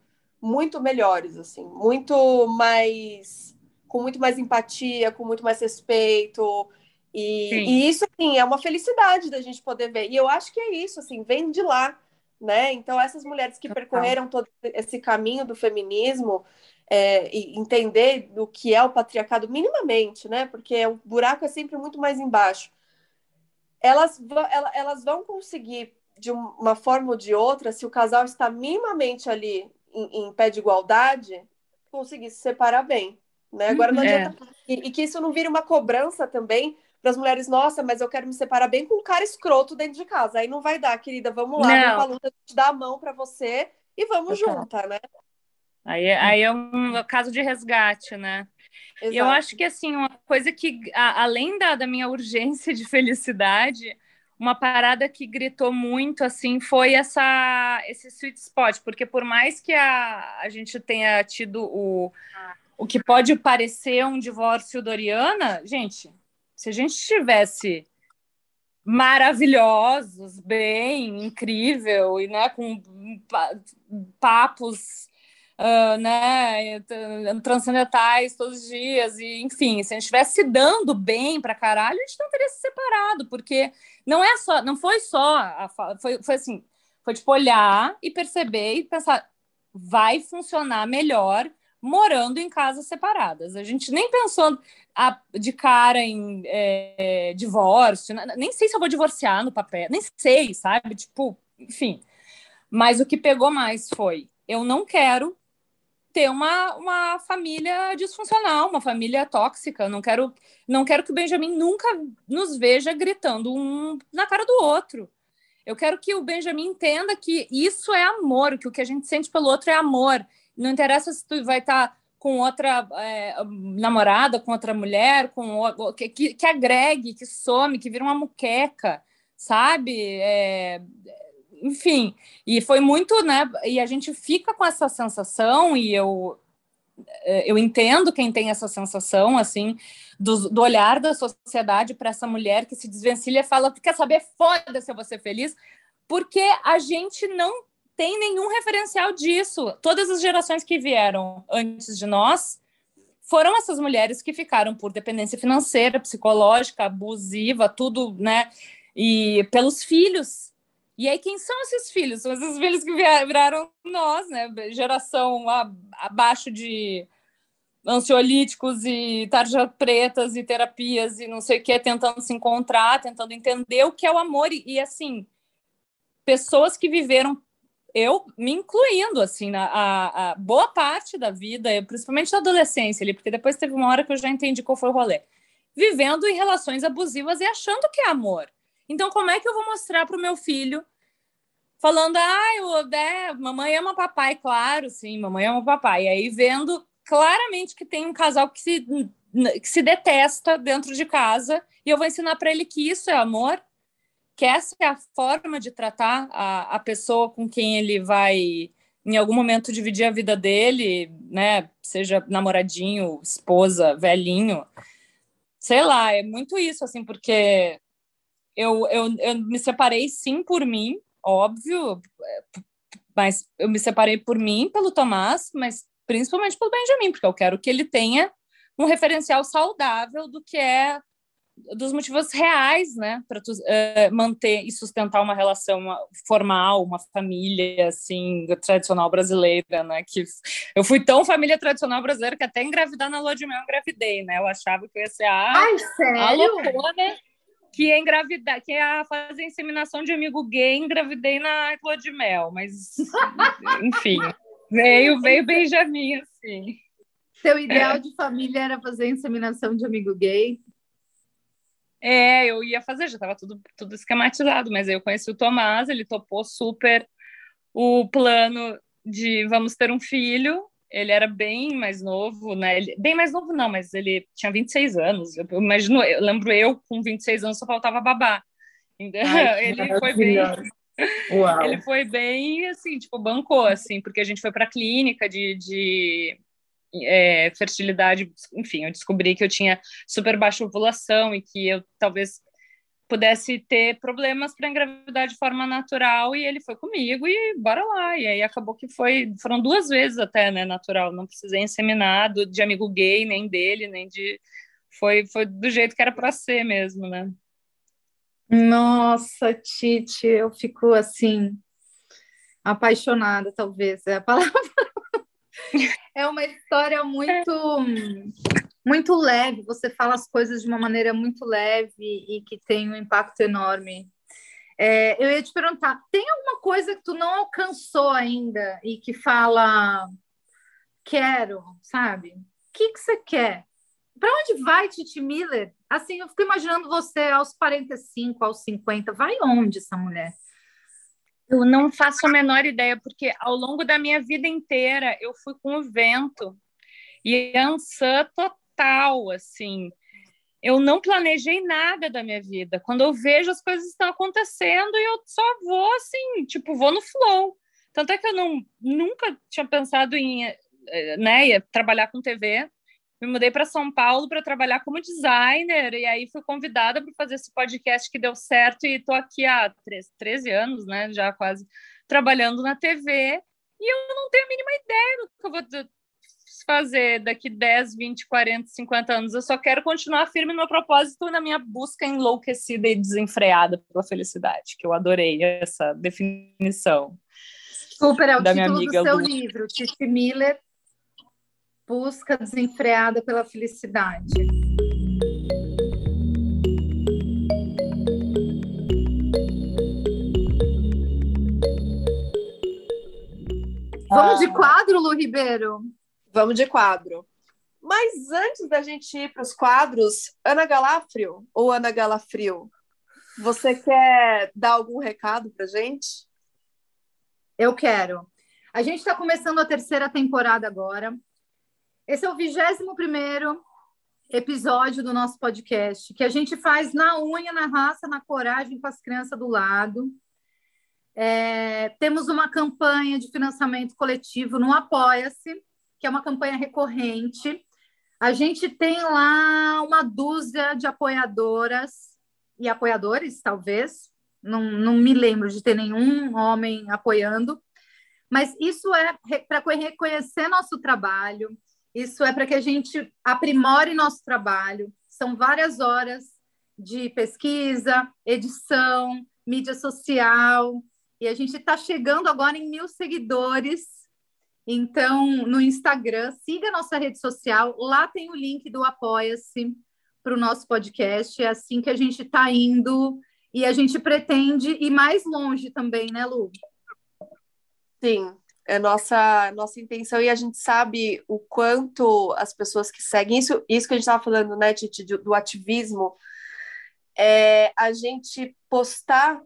muito melhores, assim, muito mais. com muito mais empatia, com muito mais respeito. E, e isso, assim, é uma felicidade da gente poder ver. E eu acho que é isso, assim, vem de lá né? Então, essas mulheres que percorreram todo esse caminho do feminismo é, e entender do que é o patriarcado minimamente, né? Porque o buraco é sempre muito mais embaixo. Elas, elas vão conseguir, de uma forma ou de outra, se o casal está minimamente ali em, em pé de igualdade, conseguir se separar bem. Né? Agora não é. adianta. É. E, e que isso não vire uma cobrança também para as mulheres, nossa, mas eu quero me separar bem com um cara escroto dentro de casa. Aí não vai dar, querida. Vamos lá, vamos pra luta, te dar a mão para você e vamos uhum. juntar, né? Aí, aí é um caso de resgate, né? Exato. Eu acho que, assim, uma coisa que, a, além da, da minha urgência de felicidade, uma parada que gritou muito, assim, foi essa, esse sweet spot, porque por mais que a, a gente tenha tido o, o que pode parecer um divórcio Doriana, gente, se a gente tivesse maravilhosos, bem, incrível, e né, com papos uh, né, transcendentais todos os dias, e enfim, se a gente estivesse se dando bem pra caralho, a gente não teria se separado, porque não é só, não foi só, a, foi, foi assim, foi tipo olhar e perceber e pensar, vai funcionar melhor morando em casas separadas. A gente nem pensou a, de cara em é, divórcio, nem sei se eu vou divorciar no papel, nem sei, sabe? Tipo, enfim. Mas o que pegou mais foi: eu não quero ter uma, uma família disfuncional, uma família tóxica. Não quero, não quero que o Benjamin nunca nos veja gritando um na cara do outro. Eu quero que o Benjamin entenda que isso é amor, que o que a gente sente pelo outro é amor. Não interessa se tu vai estar tá com outra é, namorada, com outra mulher, com que, que, que, agregue, que some, que vira uma muqueca, sabe? É, enfim, e foi muito, né? E a gente fica com essa sensação, e eu é, eu entendo quem tem essa sensação, assim, do, do olhar da sociedade para essa mulher que se desvencilha e fala: quer saber, foda-se eu vou ser feliz, porque a gente não tem nenhum referencial disso. Todas as gerações que vieram antes de nós foram essas mulheres que ficaram por dependência financeira, psicológica, abusiva, tudo, né? E pelos filhos. E aí, quem são esses filhos? São esses filhos que viraram nós, né? Geração abaixo de ansiolíticos e tarjas pretas e terapias e não sei o que, tentando se encontrar, tentando entender o que é o amor. E, e assim, pessoas que viveram eu me incluindo, assim, na a, a boa parte da vida, principalmente na adolescência ali, porque depois teve uma hora que eu já entendi qual foi o rolê. Vivendo em relações abusivas e achando que é amor. Então, como é que eu vou mostrar para o meu filho falando, ah, eu, mamãe ama papai, claro, sim, mamãe ama papai. E aí vendo claramente que tem um casal que se, que se detesta dentro de casa e eu vou ensinar para ele que isso é amor que essa é a forma de tratar a, a pessoa com quem ele vai em algum momento dividir a vida dele, né? Seja namoradinho, esposa, velhinho, sei lá, é muito isso, assim, porque eu, eu, eu me separei sim por mim, óbvio, mas eu me separei por mim, pelo Tomás, mas principalmente pelo Benjamin, porque eu quero que ele tenha um referencial saudável do que é dos motivos reais, né, para tu uh, manter e sustentar uma relação formal, uma família assim tradicional brasileira, né? Que eu fui tão família tradicional brasileira que até engravidar na lua de mel eu engravidei, né? Eu achava que eu ia ser a, Ai, a loucona que ia engravidar, que ia fazer inseminação de amigo gay, engravidei na lua de mel, mas enfim, veio veio Benjamin assim. Seu ideal de família era fazer inseminação de amigo gay? É, eu ia fazer, já estava tudo, tudo esquematizado, mas aí eu conheci o Tomás, ele topou super o plano de vamos ter um filho. Ele era bem mais novo, né? Ele, bem mais novo não, mas ele tinha 26 anos. Eu, imagino, eu lembro eu com 26 anos só faltava babá. Ai, ele foi bem Uau. Ele foi bem assim, tipo, bancou assim, porque a gente foi para a clínica de, de é, fertilidade, enfim, eu descobri que eu tinha super baixa ovulação e que eu talvez pudesse ter problemas para engravidar de forma natural e ele foi comigo e bora lá. E aí acabou que foi foram duas vezes até né natural. Não precisei inseminar do, de amigo gay nem dele nem de foi foi do jeito que era para ser mesmo né. Nossa Tite eu fico assim apaixonada talvez é a palavra. É uma história muito muito leve. Você fala as coisas de uma maneira muito leve e que tem um impacto enorme. É, eu ia te perguntar, tem alguma coisa que tu não alcançou ainda e que fala quero, sabe? O que, que você quer? Para onde vai Titi Miller? Assim, eu fico imaginando você aos 45, aos 50. Vai onde essa mulher? Eu não faço a menor ideia, porque ao longo da minha vida inteira eu fui com o vento e ansã total, assim. Eu não planejei nada da minha vida. Quando eu vejo as coisas estão acontecendo e eu só vou assim, tipo, vou no flow. Tanto é que eu não, nunca tinha pensado em eh, né, trabalhar com TV me mudei para São Paulo para trabalhar como designer e aí fui convidada para fazer esse podcast que deu certo e estou aqui há 13, 13 anos, né, já quase trabalhando na TV e eu não tenho a mínima ideia do que eu vou fazer daqui 10, 20, 40, 50 anos. Eu só quero continuar firme no meu propósito na minha busca enlouquecida e desenfreada pela felicidade, que eu adorei essa definição. Super, é o título do seu Lu. livro, Titi Miller, Busca Desenfreada pela Felicidade. Vamos de ah. quadro, Lu Ribeiro? Vamos de quadro. Mas antes da gente ir para os quadros, Ana Galafrio ou Ana Galafrio, você quer dar algum recado para gente? Eu quero. A gente está começando a terceira temporada agora. Esse é o 21 primeiro episódio do nosso podcast, que a gente faz na unha, na raça, na coragem, com as crianças do lado. É, temos uma campanha de financiamento coletivo no Apoia-se, que é uma campanha recorrente. A gente tem lá uma dúzia de apoiadoras e apoiadores, talvez. Não, não me lembro de ter nenhum homem apoiando. Mas isso é para reconhecer nosso trabalho, isso é para que a gente aprimore nosso trabalho. São várias horas de pesquisa, edição, mídia social, e a gente está chegando agora em mil seguidores então, no Instagram, siga nossa rede social, lá tem o link do Apoia-se para o nosso podcast. É assim que a gente está indo e a gente pretende ir mais longe também, né, Lu? Sim, é nossa nossa intenção e a gente sabe o quanto as pessoas que seguem isso, isso que a gente estava falando, né, Titi, do ativismo, é a gente postar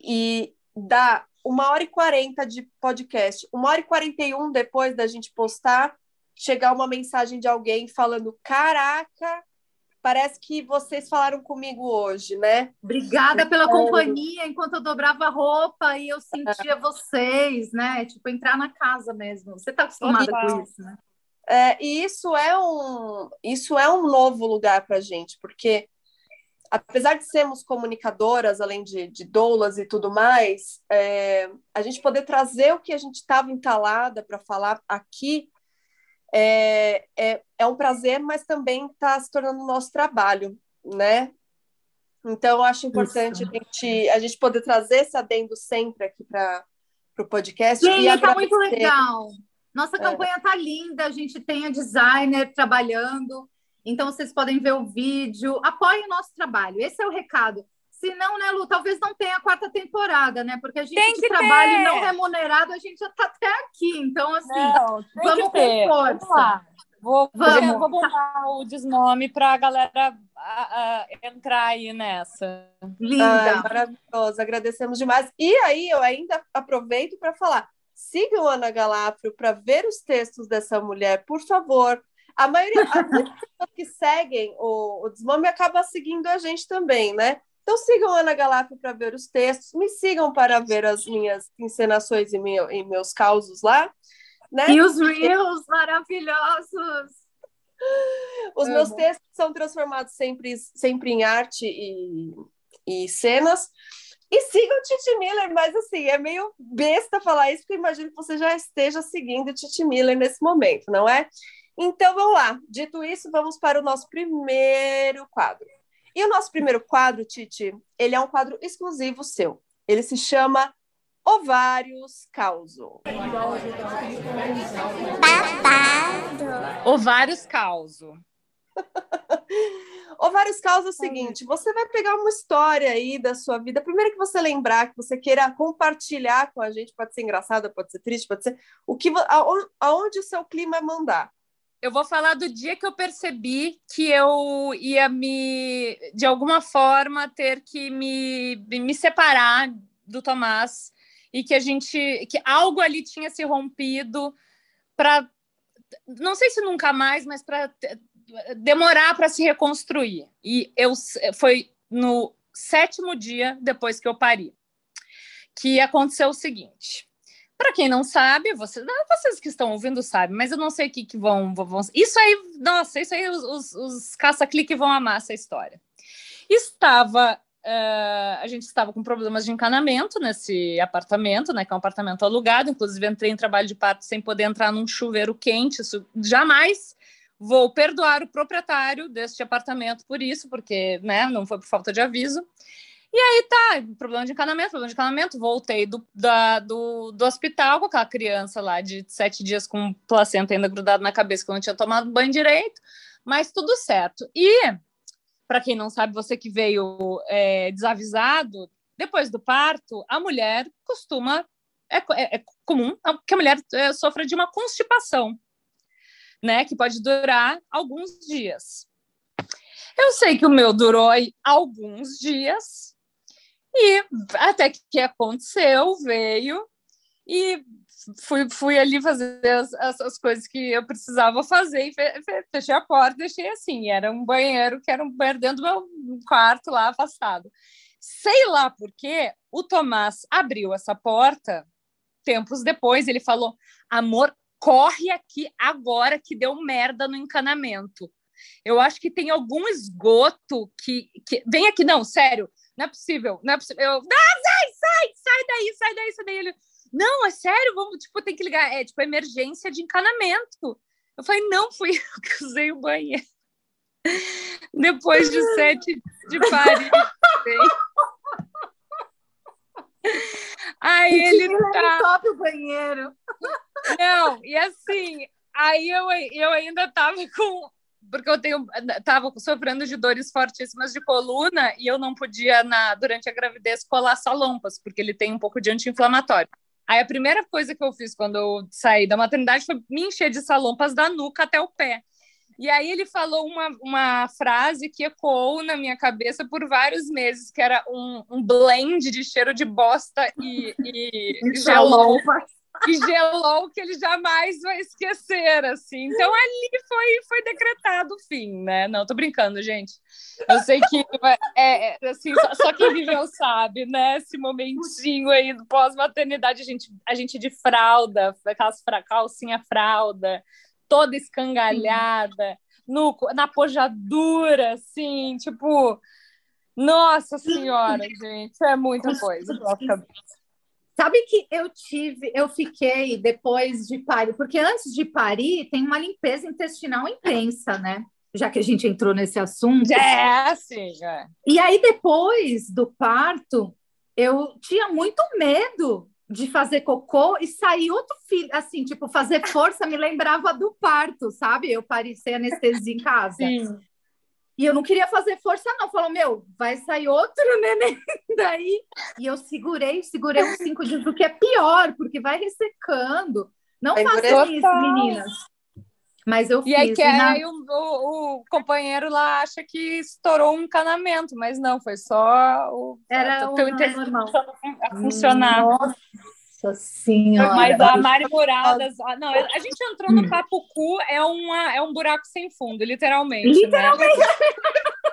e dar uma hora e quarenta de podcast, uma hora e quarenta e um depois da gente postar, chegar uma mensagem de alguém falando: Caraca, parece que vocês falaram comigo hoje, né? Obrigada pela então... companhia enquanto eu dobrava roupa e eu sentia vocês, né? Tipo, entrar na casa mesmo. Você está acostumada com isso, né? É, e isso é um isso é um novo lugar para gente, porque apesar de sermos comunicadoras, além de, de doulas e tudo mais, é, a gente poder trazer o que a gente estava entalada para falar aqui é, é, é, um prazer, mas também está se tornando nosso trabalho, né? Então, eu acho importante a gente, a gente poder trazer esse adendo sempre aqui para o podcast. Sim, está muito legal. Nossa é. campanha está linda, a gente tem a designer trabalhando. Então, vocês podem ver o vídeo, apoiem o nosso trabalho. Esse é o recado. Se não, né, Lu, talvez não tenha a quarta temporada, né? Porque a gente de trabalho ter. não remunerado, a gente já está até aqui. Então, assim, não, vamos com força. Vou, vamos. vou botar o desnome para a galera entrar aí nessa. Linda. Ai, maravilhoso, agradecemos demais. E aí, eu ainda aproveito para falar: sigam a Ana Galafrio para ver os textos dessa mulher, por favor. A maioria, as pessoas que seguem o, o Desmame acaba seguindo a gente também, né? Então sigam a Ana Galap para ver os textos, me sigam para ver as minhas encenações e, meu, e meus causos lá. Né? E os reels maravilhosos! Os uhum. meus textos são transformados sempre, sempre em arte e, e cenas. E sigam o Titi Miller, mas assim, é meio besta falar isso, porque imagino que você já esteja seguindo o Titi Miller nesse momento, não é? Então vamos lá. Dito isso, vamos para o nosso primeiro quadro. E o nosso primeiro quadro, Titi, ele é um quadro exclusivo seu. Ele se chama Ovários Causo. Babado. Ovários Causo. Ovários Causo é o seguinte: você vai pegar uma história aí da sua vida, primeiro que você lembrar, que você queira compartilhar com a gente, pode ser engraçada, pode ser triste, pode ser o que aonde, aonde o seu clima mandar eu vou falar do dia que eu percebi que eu ia me, de alguma forma, ter que me, me separar do Tomás e que a gente, que algo ali tinha se rompido para, não sei se nunca mais, mas para demorar para se reconstruir. E eu foi no sétimo dia depois que eu pari que aconteceu o seguinte. Para quem não sabe, você, vocês que estão ouvindo sabem, mas eu não sei o que, que vão, vão. Isso aí, nossa, isso aí os, os, os caça-clique vão amar essa história. Estava uh, a gente estava com problemas de encanamento nesse apartamento, né? Que é um apartamento alugado. Inclusive, entrei em trabalho de parto sem poder entrar num chuveiro quente. Isso jamais vou perdoar o proprietário deste apartamento por isso, porque né, não foi por falta de aviso. E aí tá, problema de encanamento, problema de encanamento. Voltei do, da, do, do hospital com aquela criança lá de sete dias com placenta ainda grudado na cabeça, que eu não tinha tomado banho direito, mas tudo certo. E para quem não sabe, você que veio é, desavisado, depois do parto, a mulher costuma. É, é, é comum que a mulher é, sofra de uma constipação, né? Que pode durar alguns dias. Eu sei que o meu durou alguns dias, e até que aconteceu, veio, e fui, fui ali fazer as, as, as, coisas que eu precisava fazer e fe, fe, fechei a porta, deixei assim. Era um banheiro que era um banheiro dentro do meu quarto lá afastado. Sei lá por quê, o Tomás abriu essa porta tempos depois. Ele falou: Amor, corre aqui agora que deu merda no encanamento. Eu acho que tem algum esgoto que, que... vem aqui, não, sério, não é possível, não é possível. Eu, ah, sai, sai, sai daí, sai daí, sai daí. Ele, não, é sério, vamos, tipo, tem que ligar, é tipo emergência de encanamento. Eu falei, não, fui eu que usei o banheiro. Depois de sete de Paris. Aí ele tá. o banheiro. Não, e assim, aí eu, eu ainda tava com. Porque eu tenho, tava sofrendo de dores fortíssimas de coluna e eu não podia, na, durante a gravidez, colar salompas, porque ele tem um pouco de anti-inflamatório. Aí a primeira coisa que eu fiz quando eu saí da maternidade foi me encher de salompas da nuca até o pé. E aí ele falou uma, uma frase que ecoou na minha cabeça por vários meses, que era um, um blend de cheiro de bosta e, e gelou e gelou que ele jamais vai esquecer, assim. Então ali foi, foi decretado o fim, né? Não, tô brincando, gente. Eu sei que é, é assim, só, só, quem viveu sabe, né? Esse momentinho aí do pós-maternidade, a gente, a gente de fralda, aquelas fra, calcinha fralda, toda escangalhada, no, na pojadura, assim, tipo. Nossa senhora, gente, é muita coisa. Sabe que eu tive, eu fiquei depois de parir, porque antes de parir tem uma limpeza intestinal intensa, né? Já que a gente entrou nesse assunto. É, sim. É. E aí, depois do parto, eu tinha muito medo de fazer cocô e sair outro filho, assim, tipo, fazer força me lembrava do parto, sabe? Eu parei sem anestesia em casa. Sim. E eu não queria fazer força, não. Falou, meu, vai sair outro neném daí. E eu segurei, segurei uns cinco dias, o que é pior, porque vai ressecando. Não é façam isso, meninas. Mas eu fiz. E aí, que, na... aí o, o, o, companheiro lá acha que estourou um encanamento, mas não, foi só o, Era o teu a funcionar. Nossa. Nossa Senhora! Mas a Mari Muradas. Não, a gente entrou no Papo Cu, é, uma, é um buraco sem fundo, literalmente. Né? Literalmente! Né?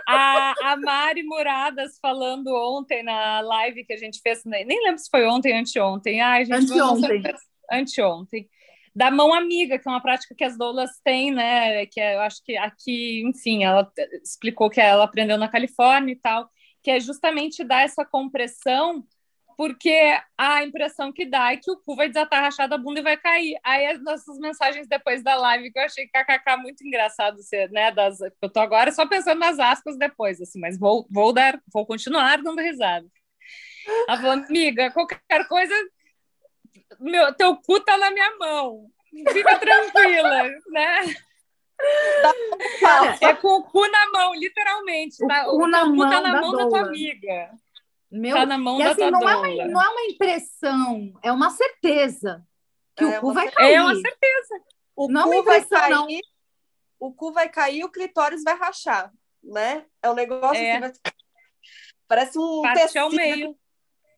A, a Mari Muradas falando ontem na live que a gente fez, nem lembro se foi ontem ou anteontem. Ai, gente, anteontem. Anteontem. Da mão amiga, que é uma prática que as doulas têm, né? Que é, eu acho que aqui, enfim, ela explicou que ela aprendeu na Califórnia e tal, que é justamente dar essa compressão porque a impressão que dá é que o cu vai desatar rachado a bunda e vai cair. Aí as nossas mensagens depois da live, que eu achei kkk muito engraçado ser, né? Das, eu tô agora só pensando nas aspas depois, assim, mas vou, vou dar, vou continuar dando risada. Ela falou, amiga, qualquer coisa, meu, teu cu tá na minha mão. Fica tranquila, né? é com o cu na mão, literalmente. O, tá? cu, o na cu tá na mão da tua amiga. Meu, tá na mão e, da assim, não, é uma, não é uma impressão, é uma certeza que é o cu vai cair. É uma certeza. O não cu é vai cair, não. o cu vai cair, o clitóris vai rachar, né? É um negócio é. que vai... parece um Parte tecido. ao meio.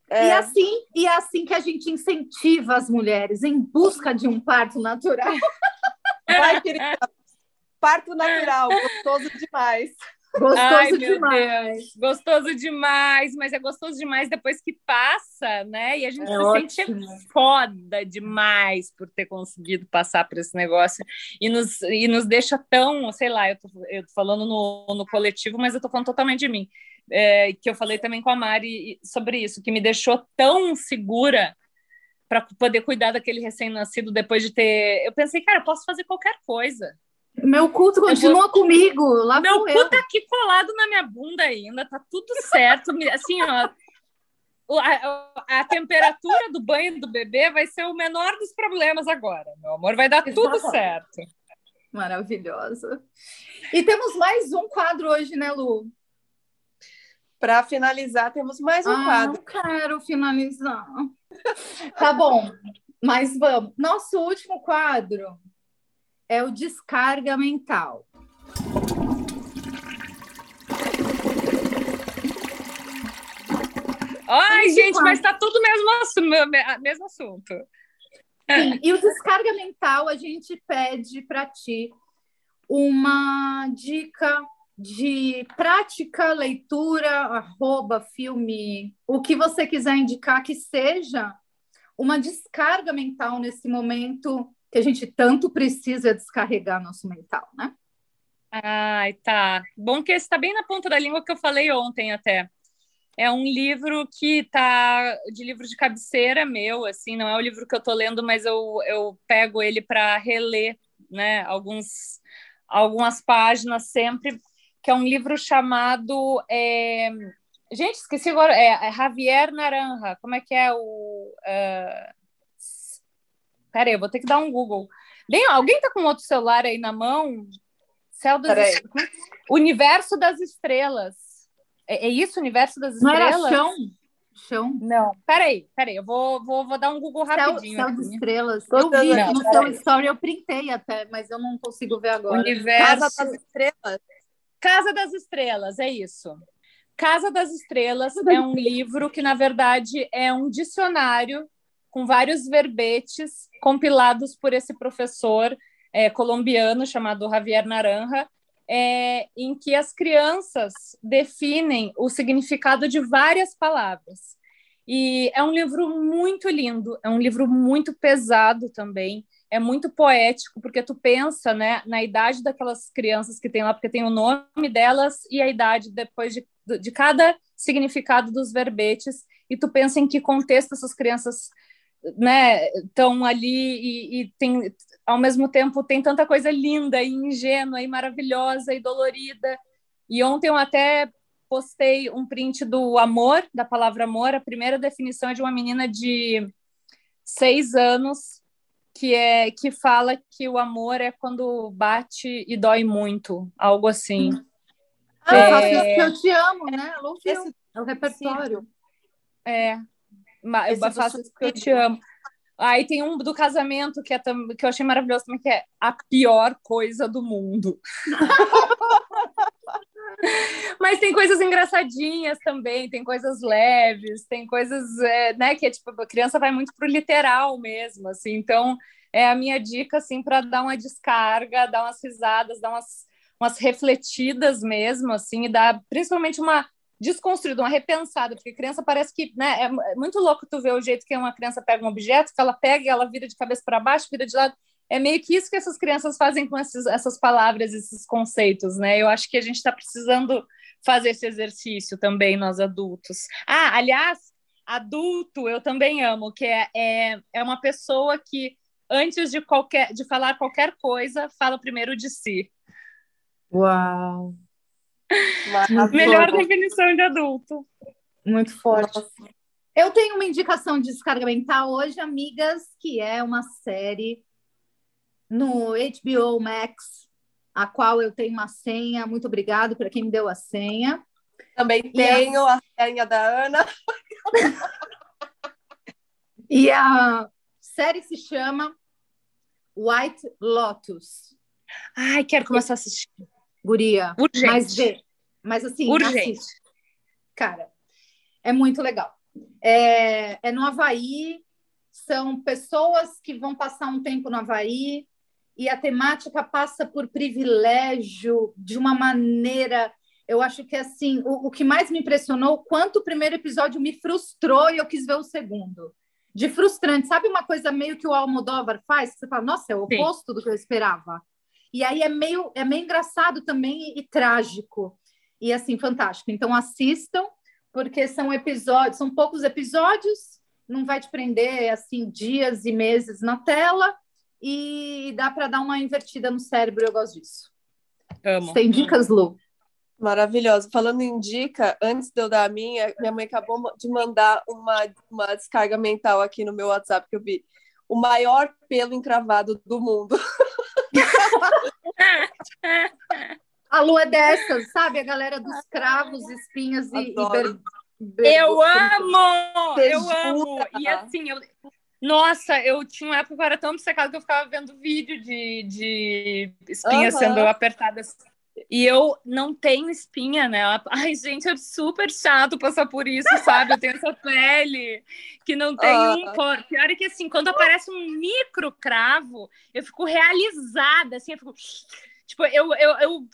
É. E assim, e é assim que a gente incentiva as mulheres em busca de um parto natural. Vai, querida. Parto natural, gostoso demais. Gostoso Ai, demais. Deus. Gostoso demais, mas é gostoso demais depois que passa, né? E a gente é se ótimo. sente foda demais por ter conseguido passar por esse negócio e nos, e nos deixa tão, sei lá, eu tô, eu tô falando no, no coletivo, mas eu tô falando totalmente de mim. É, que eu falei também com a Mari sobre isso, que me deixou tão segura para poder cuidar daquele recém-nascido depois de ter. Eu pensei, cara, eu posso fazer qualquer coisa. Meu culto continua vou... comigo. Lá Meu culto eu. tá aqui colado na minha bunda ainda, tá tudo certo. assim, ó. A, a, temperatura do banho do bebê vai ser o menor dos problemas agora, meu amor. Vai dar tudo certo. Maravilhosa. E temos mais um quadro hoje, né, Lu? Para finalizar, temos mais um ah, quadro. Não quero finalizar. tá bom, mas vamos. Nosso último quadro é o descarga mental. Ai, gente, mas está tudo mesmo, mesmo assunto. Sim, e o descarga mental, a gente pede para ti uma dica de prática, leitura, arroba, filme, o que você quiser indicar que seja uma descarga mental nesse momento que a gente tanto precisa descarregar nosso mental, né? Ai, tá. Bom que está bem na ponta da língua que eu falei ontem até. É um livro que tá de livro de cabeceira meu, assim, não é o livro que eu estou lendo, mas eu, eu pego ele para reler, né, alguns, algumas páginas sempre, que é um livro chamado é... Gente, esqueci agora, é, é Javier Naranja, como é que é o... Uh Peraí, eu vou ter que dar um Google. Bem, alguém tá com outro celular aí na mão? Céu das est... Universo das Estrelas. É, é, isso, Universo das Estrelas? Não era chão? Chão? Não. Peraí, peraí, eu vou, vou, vou dar um Google rapidinho. Céu, céu das Estrelas. Eu vi não, no seu story, eu printei até, mas eu não consigo ver agora. Universo... Casa das Estrelas. Casa das Estrelas, é isso. Casa das Estrelas é um livro que, na verdade, é um dicionário com vários verbetes compilados por esse professor é, colombiano chamado Javier Naranja, é, em que as crianças definem o significado de várias palavras. E é um livro muito lindo, é um livro muito pesado também, é muito poético, porque tu pensa né, na idade daquelas crianças que tem lá, porque tem o nome delas e a idade depois de, de cada significado dos verbetes, e tu pensa em que contexto essas crianças né, estão ali e, e, tem, ao mesmo tempo tem tanta coisa linda e ingênua e maravilhosa e dolorida. E ontem eu até postei um print do amor, da palavra amor. A primeira definição é de uma menina de seis anos que é que fala que o amor é quando bate e dói muito, algo assim. Ah, é... eu te amo, né? Esse... É o repertório. É, eu faço isso que eu te amo. Aí tem um do casamento que, é que eu achei maravilhoso também, que é a pior coisa do mundo. Mas tem coisas engraçadinhas também, tem coisas leves, tem coisas, é, né, que é tipo, a criança vai muito pro literal mesmo, assim. Então, é a minha dica, assim, para dar uma descarga, dar umas risadas, dar umas, umas refletidas mesmo, assim, e dar principalmente uma desconstruído, uma repensada, porque criança parece que, né, é muito louco tu ver o jeito que uma criança pega um objeto, que ela pega e ela vira de cabeça para baixo, vira de lado. É meio que isso que essas crianças fazem com esses, essas palavras, esses conceitos, né? Eu acho que a gente está precisando fazer esse exercício também, nós adultos. Ah, aliás, adulto eu também amo, que é, é, é uma pessoa que, antes de, qualquer, de falar qualquer coisa, fala primeiro de si. Uau! Melhor definição de adulto. Muito forte. Eu tenho uma indicação de descarga mental hoje, amigas, que é uma série no HBO Max, a qual eu tenho uma senha. Muito obrigado para quem me deu a senha. Também tenho a... a senha da Ana. e a série se chama White Lotus. Ai, quero começar a assistir. Guria. Urgente. Mas vê. Mas assim, Urgente. Assiste. Cara, é muito legal. É, é no Havaí, são pessoas que vão passar um tempo no Havaí e a temática passa por privilégio de uma maneira Eu acho que assim, o, o que mais me impressionou, quanto o primeiro episódio me frustrou e eu quis ver o segundo. De frustrante, sabe uma coisa meio que o Almodóvar faz? Que você fala, nossa, é o oposto Sim. do que eu esperava. E aí é meio, é meio engraçado também e, e trágico. E assim, fantástico. Então assistam, porque são episódios, são poucos episódios, não vai te prender assim dias e meses na tela e dá para dar uma invertida no cérebro, eu gosto disso. Amo. tem dicas, Lu? Maravilhoso. Falando em dica, antes de eu dar a minha, minha mãe acabou de mandar uma, uma descarga mental aqui no meu WhatsApp que eu vi. O maior pelo encravado do mundo. A lua é dessas, sabe? A galera dos cravos, espinhas e, e Eu amo! Eu amo! E assim, eu, nossa, eu tinha uma época que eu era tão obcecada que eu ficava vendo vídeo de, de espinhas uhum. sendo apertadas. E eu não tenho espinha, né? Ai, gente, é super chato passar por isso, sabe? Eu tenho essa pele que não tem uhum. um cor. Pior é que, assim, quando aparece um micro cravo, eu fico realizada, assim, eu fico... Tipo, eu, eu, eu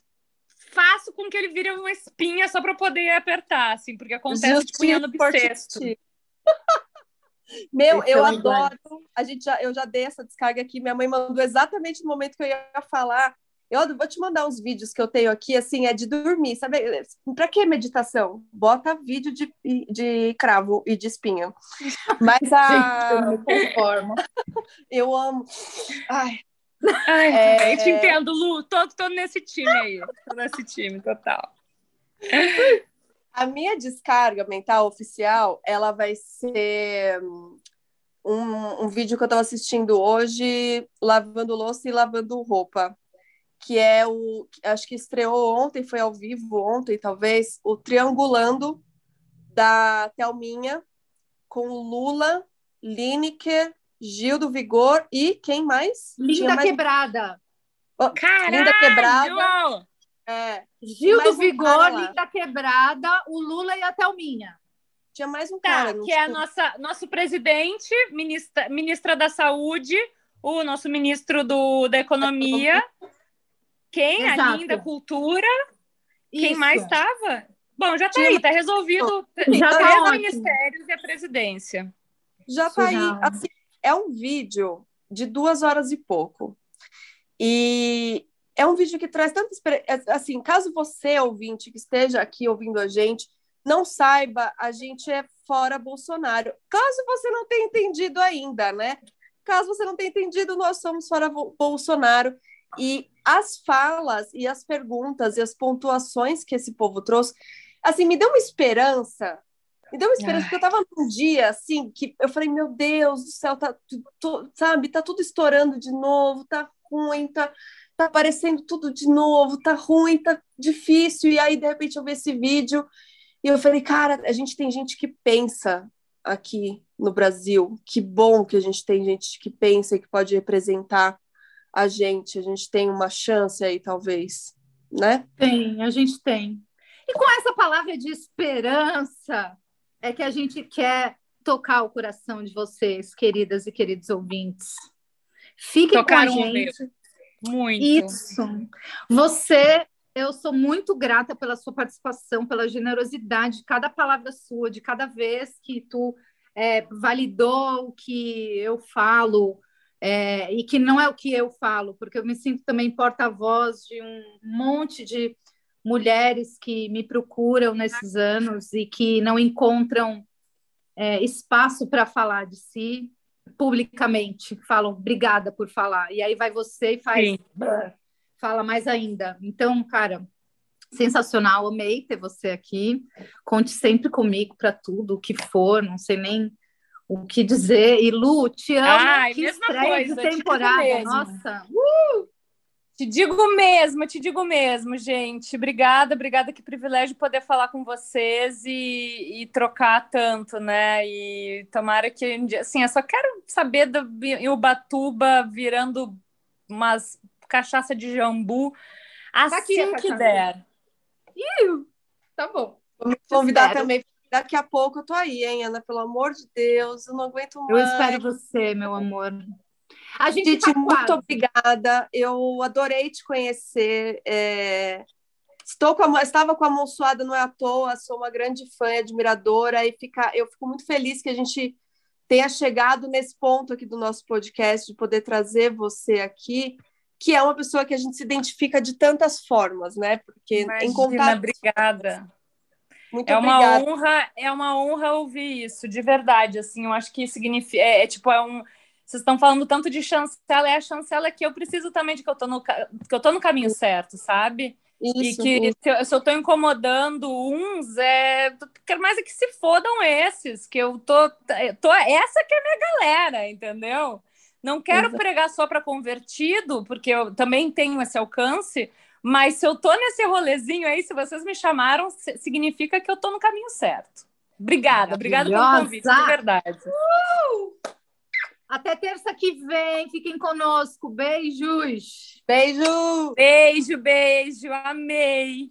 faço com que ele vire uma espinha só para poder apertar, assim, porque acontece, tipo, em ano bissexto. Meu, Esse eu é adoro. A gente já, eu já dei essa descarga aqui. Minha mãe mandou exatamente no momento que eu ia falar. Eu vou te mandar uns vídeos que eu tenho aqui, assim, é de dormir, sabe? Para que meditação? Bota vídeo de, de cravo e de espinha. Mas a. Gente, eu me conformo. eu amo. Ai. Ai, é... Eu te entendo, Lu. Tô, tô nesse time aí. Tô nesse time, total. A minha descarga mental oficial, ela vai ser um, um vídeo que eu estava assistindo hoje, lavando louça e lavando roupa, que é o, acho que estreou ontem, foi ao vivo ontem, talvez, o Triangulando da Thelminha com Lula, Lineker, Gil do Vigor e quem mais? Linda mais... Quebrada. Oh, Caralho! Linda Quebrada. É. Gil do Vigor, Linda Quebrada, o Lula e a Thelminha. Tinha mais um tá, cara. que é a nossa, nosso presidente, ministra, ministra da Saúde, o nosso ministro do, da Economia. Quem? Exato. A linda cultura. Isso. Quem mais estava? Bom, já está aí, está resolvido. Já tá três ministérios e a presidência. Já está aí. Assim, é um vídeo de duas horas e pouco. E é um vídeo que traz tanta é, assim, caso você ouvinte que esteja aqui ouvindo a gente não saiba, a gente é fora Bolsonaro. Caso você não tenha entendido ainda, né? Caso você não tenha entendido, nós somos fora Bolsonaro e as falas e as perguntas e as pontuações que esse povo trouxe, assim, me deu uma esperança. Me deu uma esperança, Ai. porque eu estava num dia assim que eu falei, meu Deus do céu, tá, tu, sabe, tá tudo estourando de novo, tá ruim, tá tá aparecendo tudo de novo, tá ruim, tá difícil. E aí, de repente, eu vi esse vídeo e eu falei, cara, a gente tem gente que pensa aqui no Brasil. Que bom que a gente tem gente que pensa e que pode representar a gente. A gente tem uma chance aí, talvez, né? Tem, a gente tem. E com essa palavra de esperança, é que a gente quer tocar o coração de vocês, queridas e queridos ouvintes. Fiquem com a gente. Muito. Isso. Você, eu sou muito grata pela sua participação, pela generosidade de cada palavra sua, de cada vez que tu é, validou o que eu falo. É, e que não é o que eu falo, porque eu me sinto também porta-voz de um monte de mulheres que me procuram nesses anos e que não encontram é, espaço para falar de si publicamente falam obrigada por falar. E aí vai você e faz fala mais ainda. Então, cara, sensacional, amei ter você aqui. Conte sempre comigo para tudo, o que for, não sei nem o que dizer. E Lu, te amo. Ai, que estreia coisa, de temporada. Nossa. Uh! Te digo mesmo, te digo mesmo, gente. Obrigada, obrigada, que privilégio poder falar com vocês e, e trocar tanto, né? E tomara que, assim, eu só quero saber do Ubatuba virando umas cachaça de jambu assim tá que der. Ih, tá bom. Vou me convidar também. Daqui a pouco eu tô aí, hein, Ana? Pelo amor de Deus, eu não aguento mais. Eu espero você, meu amor. A gente, gente tá muito obrigada. Eu adorei te conhecer. É... Estou com a, estava com a mão suada, não é à toa, sou uma grande fã e admiradora, e fica, eu fico muito feliz que a gente tenha chegado nesse ponto aqui do nosso podcast, de poder trazer você aqui, que é uma pessoa que a gente se identifica de tantas formas, né? Porque Imagina, em contato... obrigada. Muito é obrigada. uma honra, é uma honra ouvir isso, de verdade. Assim, eu acho que significa, é, é tipo é um vocês estão falando tanto de chancela, é a chancela que eu preciso também de que eu tô no, que eu tô no caminho certo, sabe? Isso, e que isso. se eu, se eu tô incomodando uns, é, quero mais é que se fodam esses, que eu tô, tô essa que é a minha galera, entendeu? Não quero Exato. pregar só para convertido, porque eu também tenho esse alcance, mas se eu tô nesse rolezinho aí, se vocês me chamaram, significa que eu tô no caminho certo. Obrigada, obrigada pelo convite, de verdade. Uh! Até terça que vem. Fiquem conosco. Beijos. Beijo. Beijo, beijo. Amei.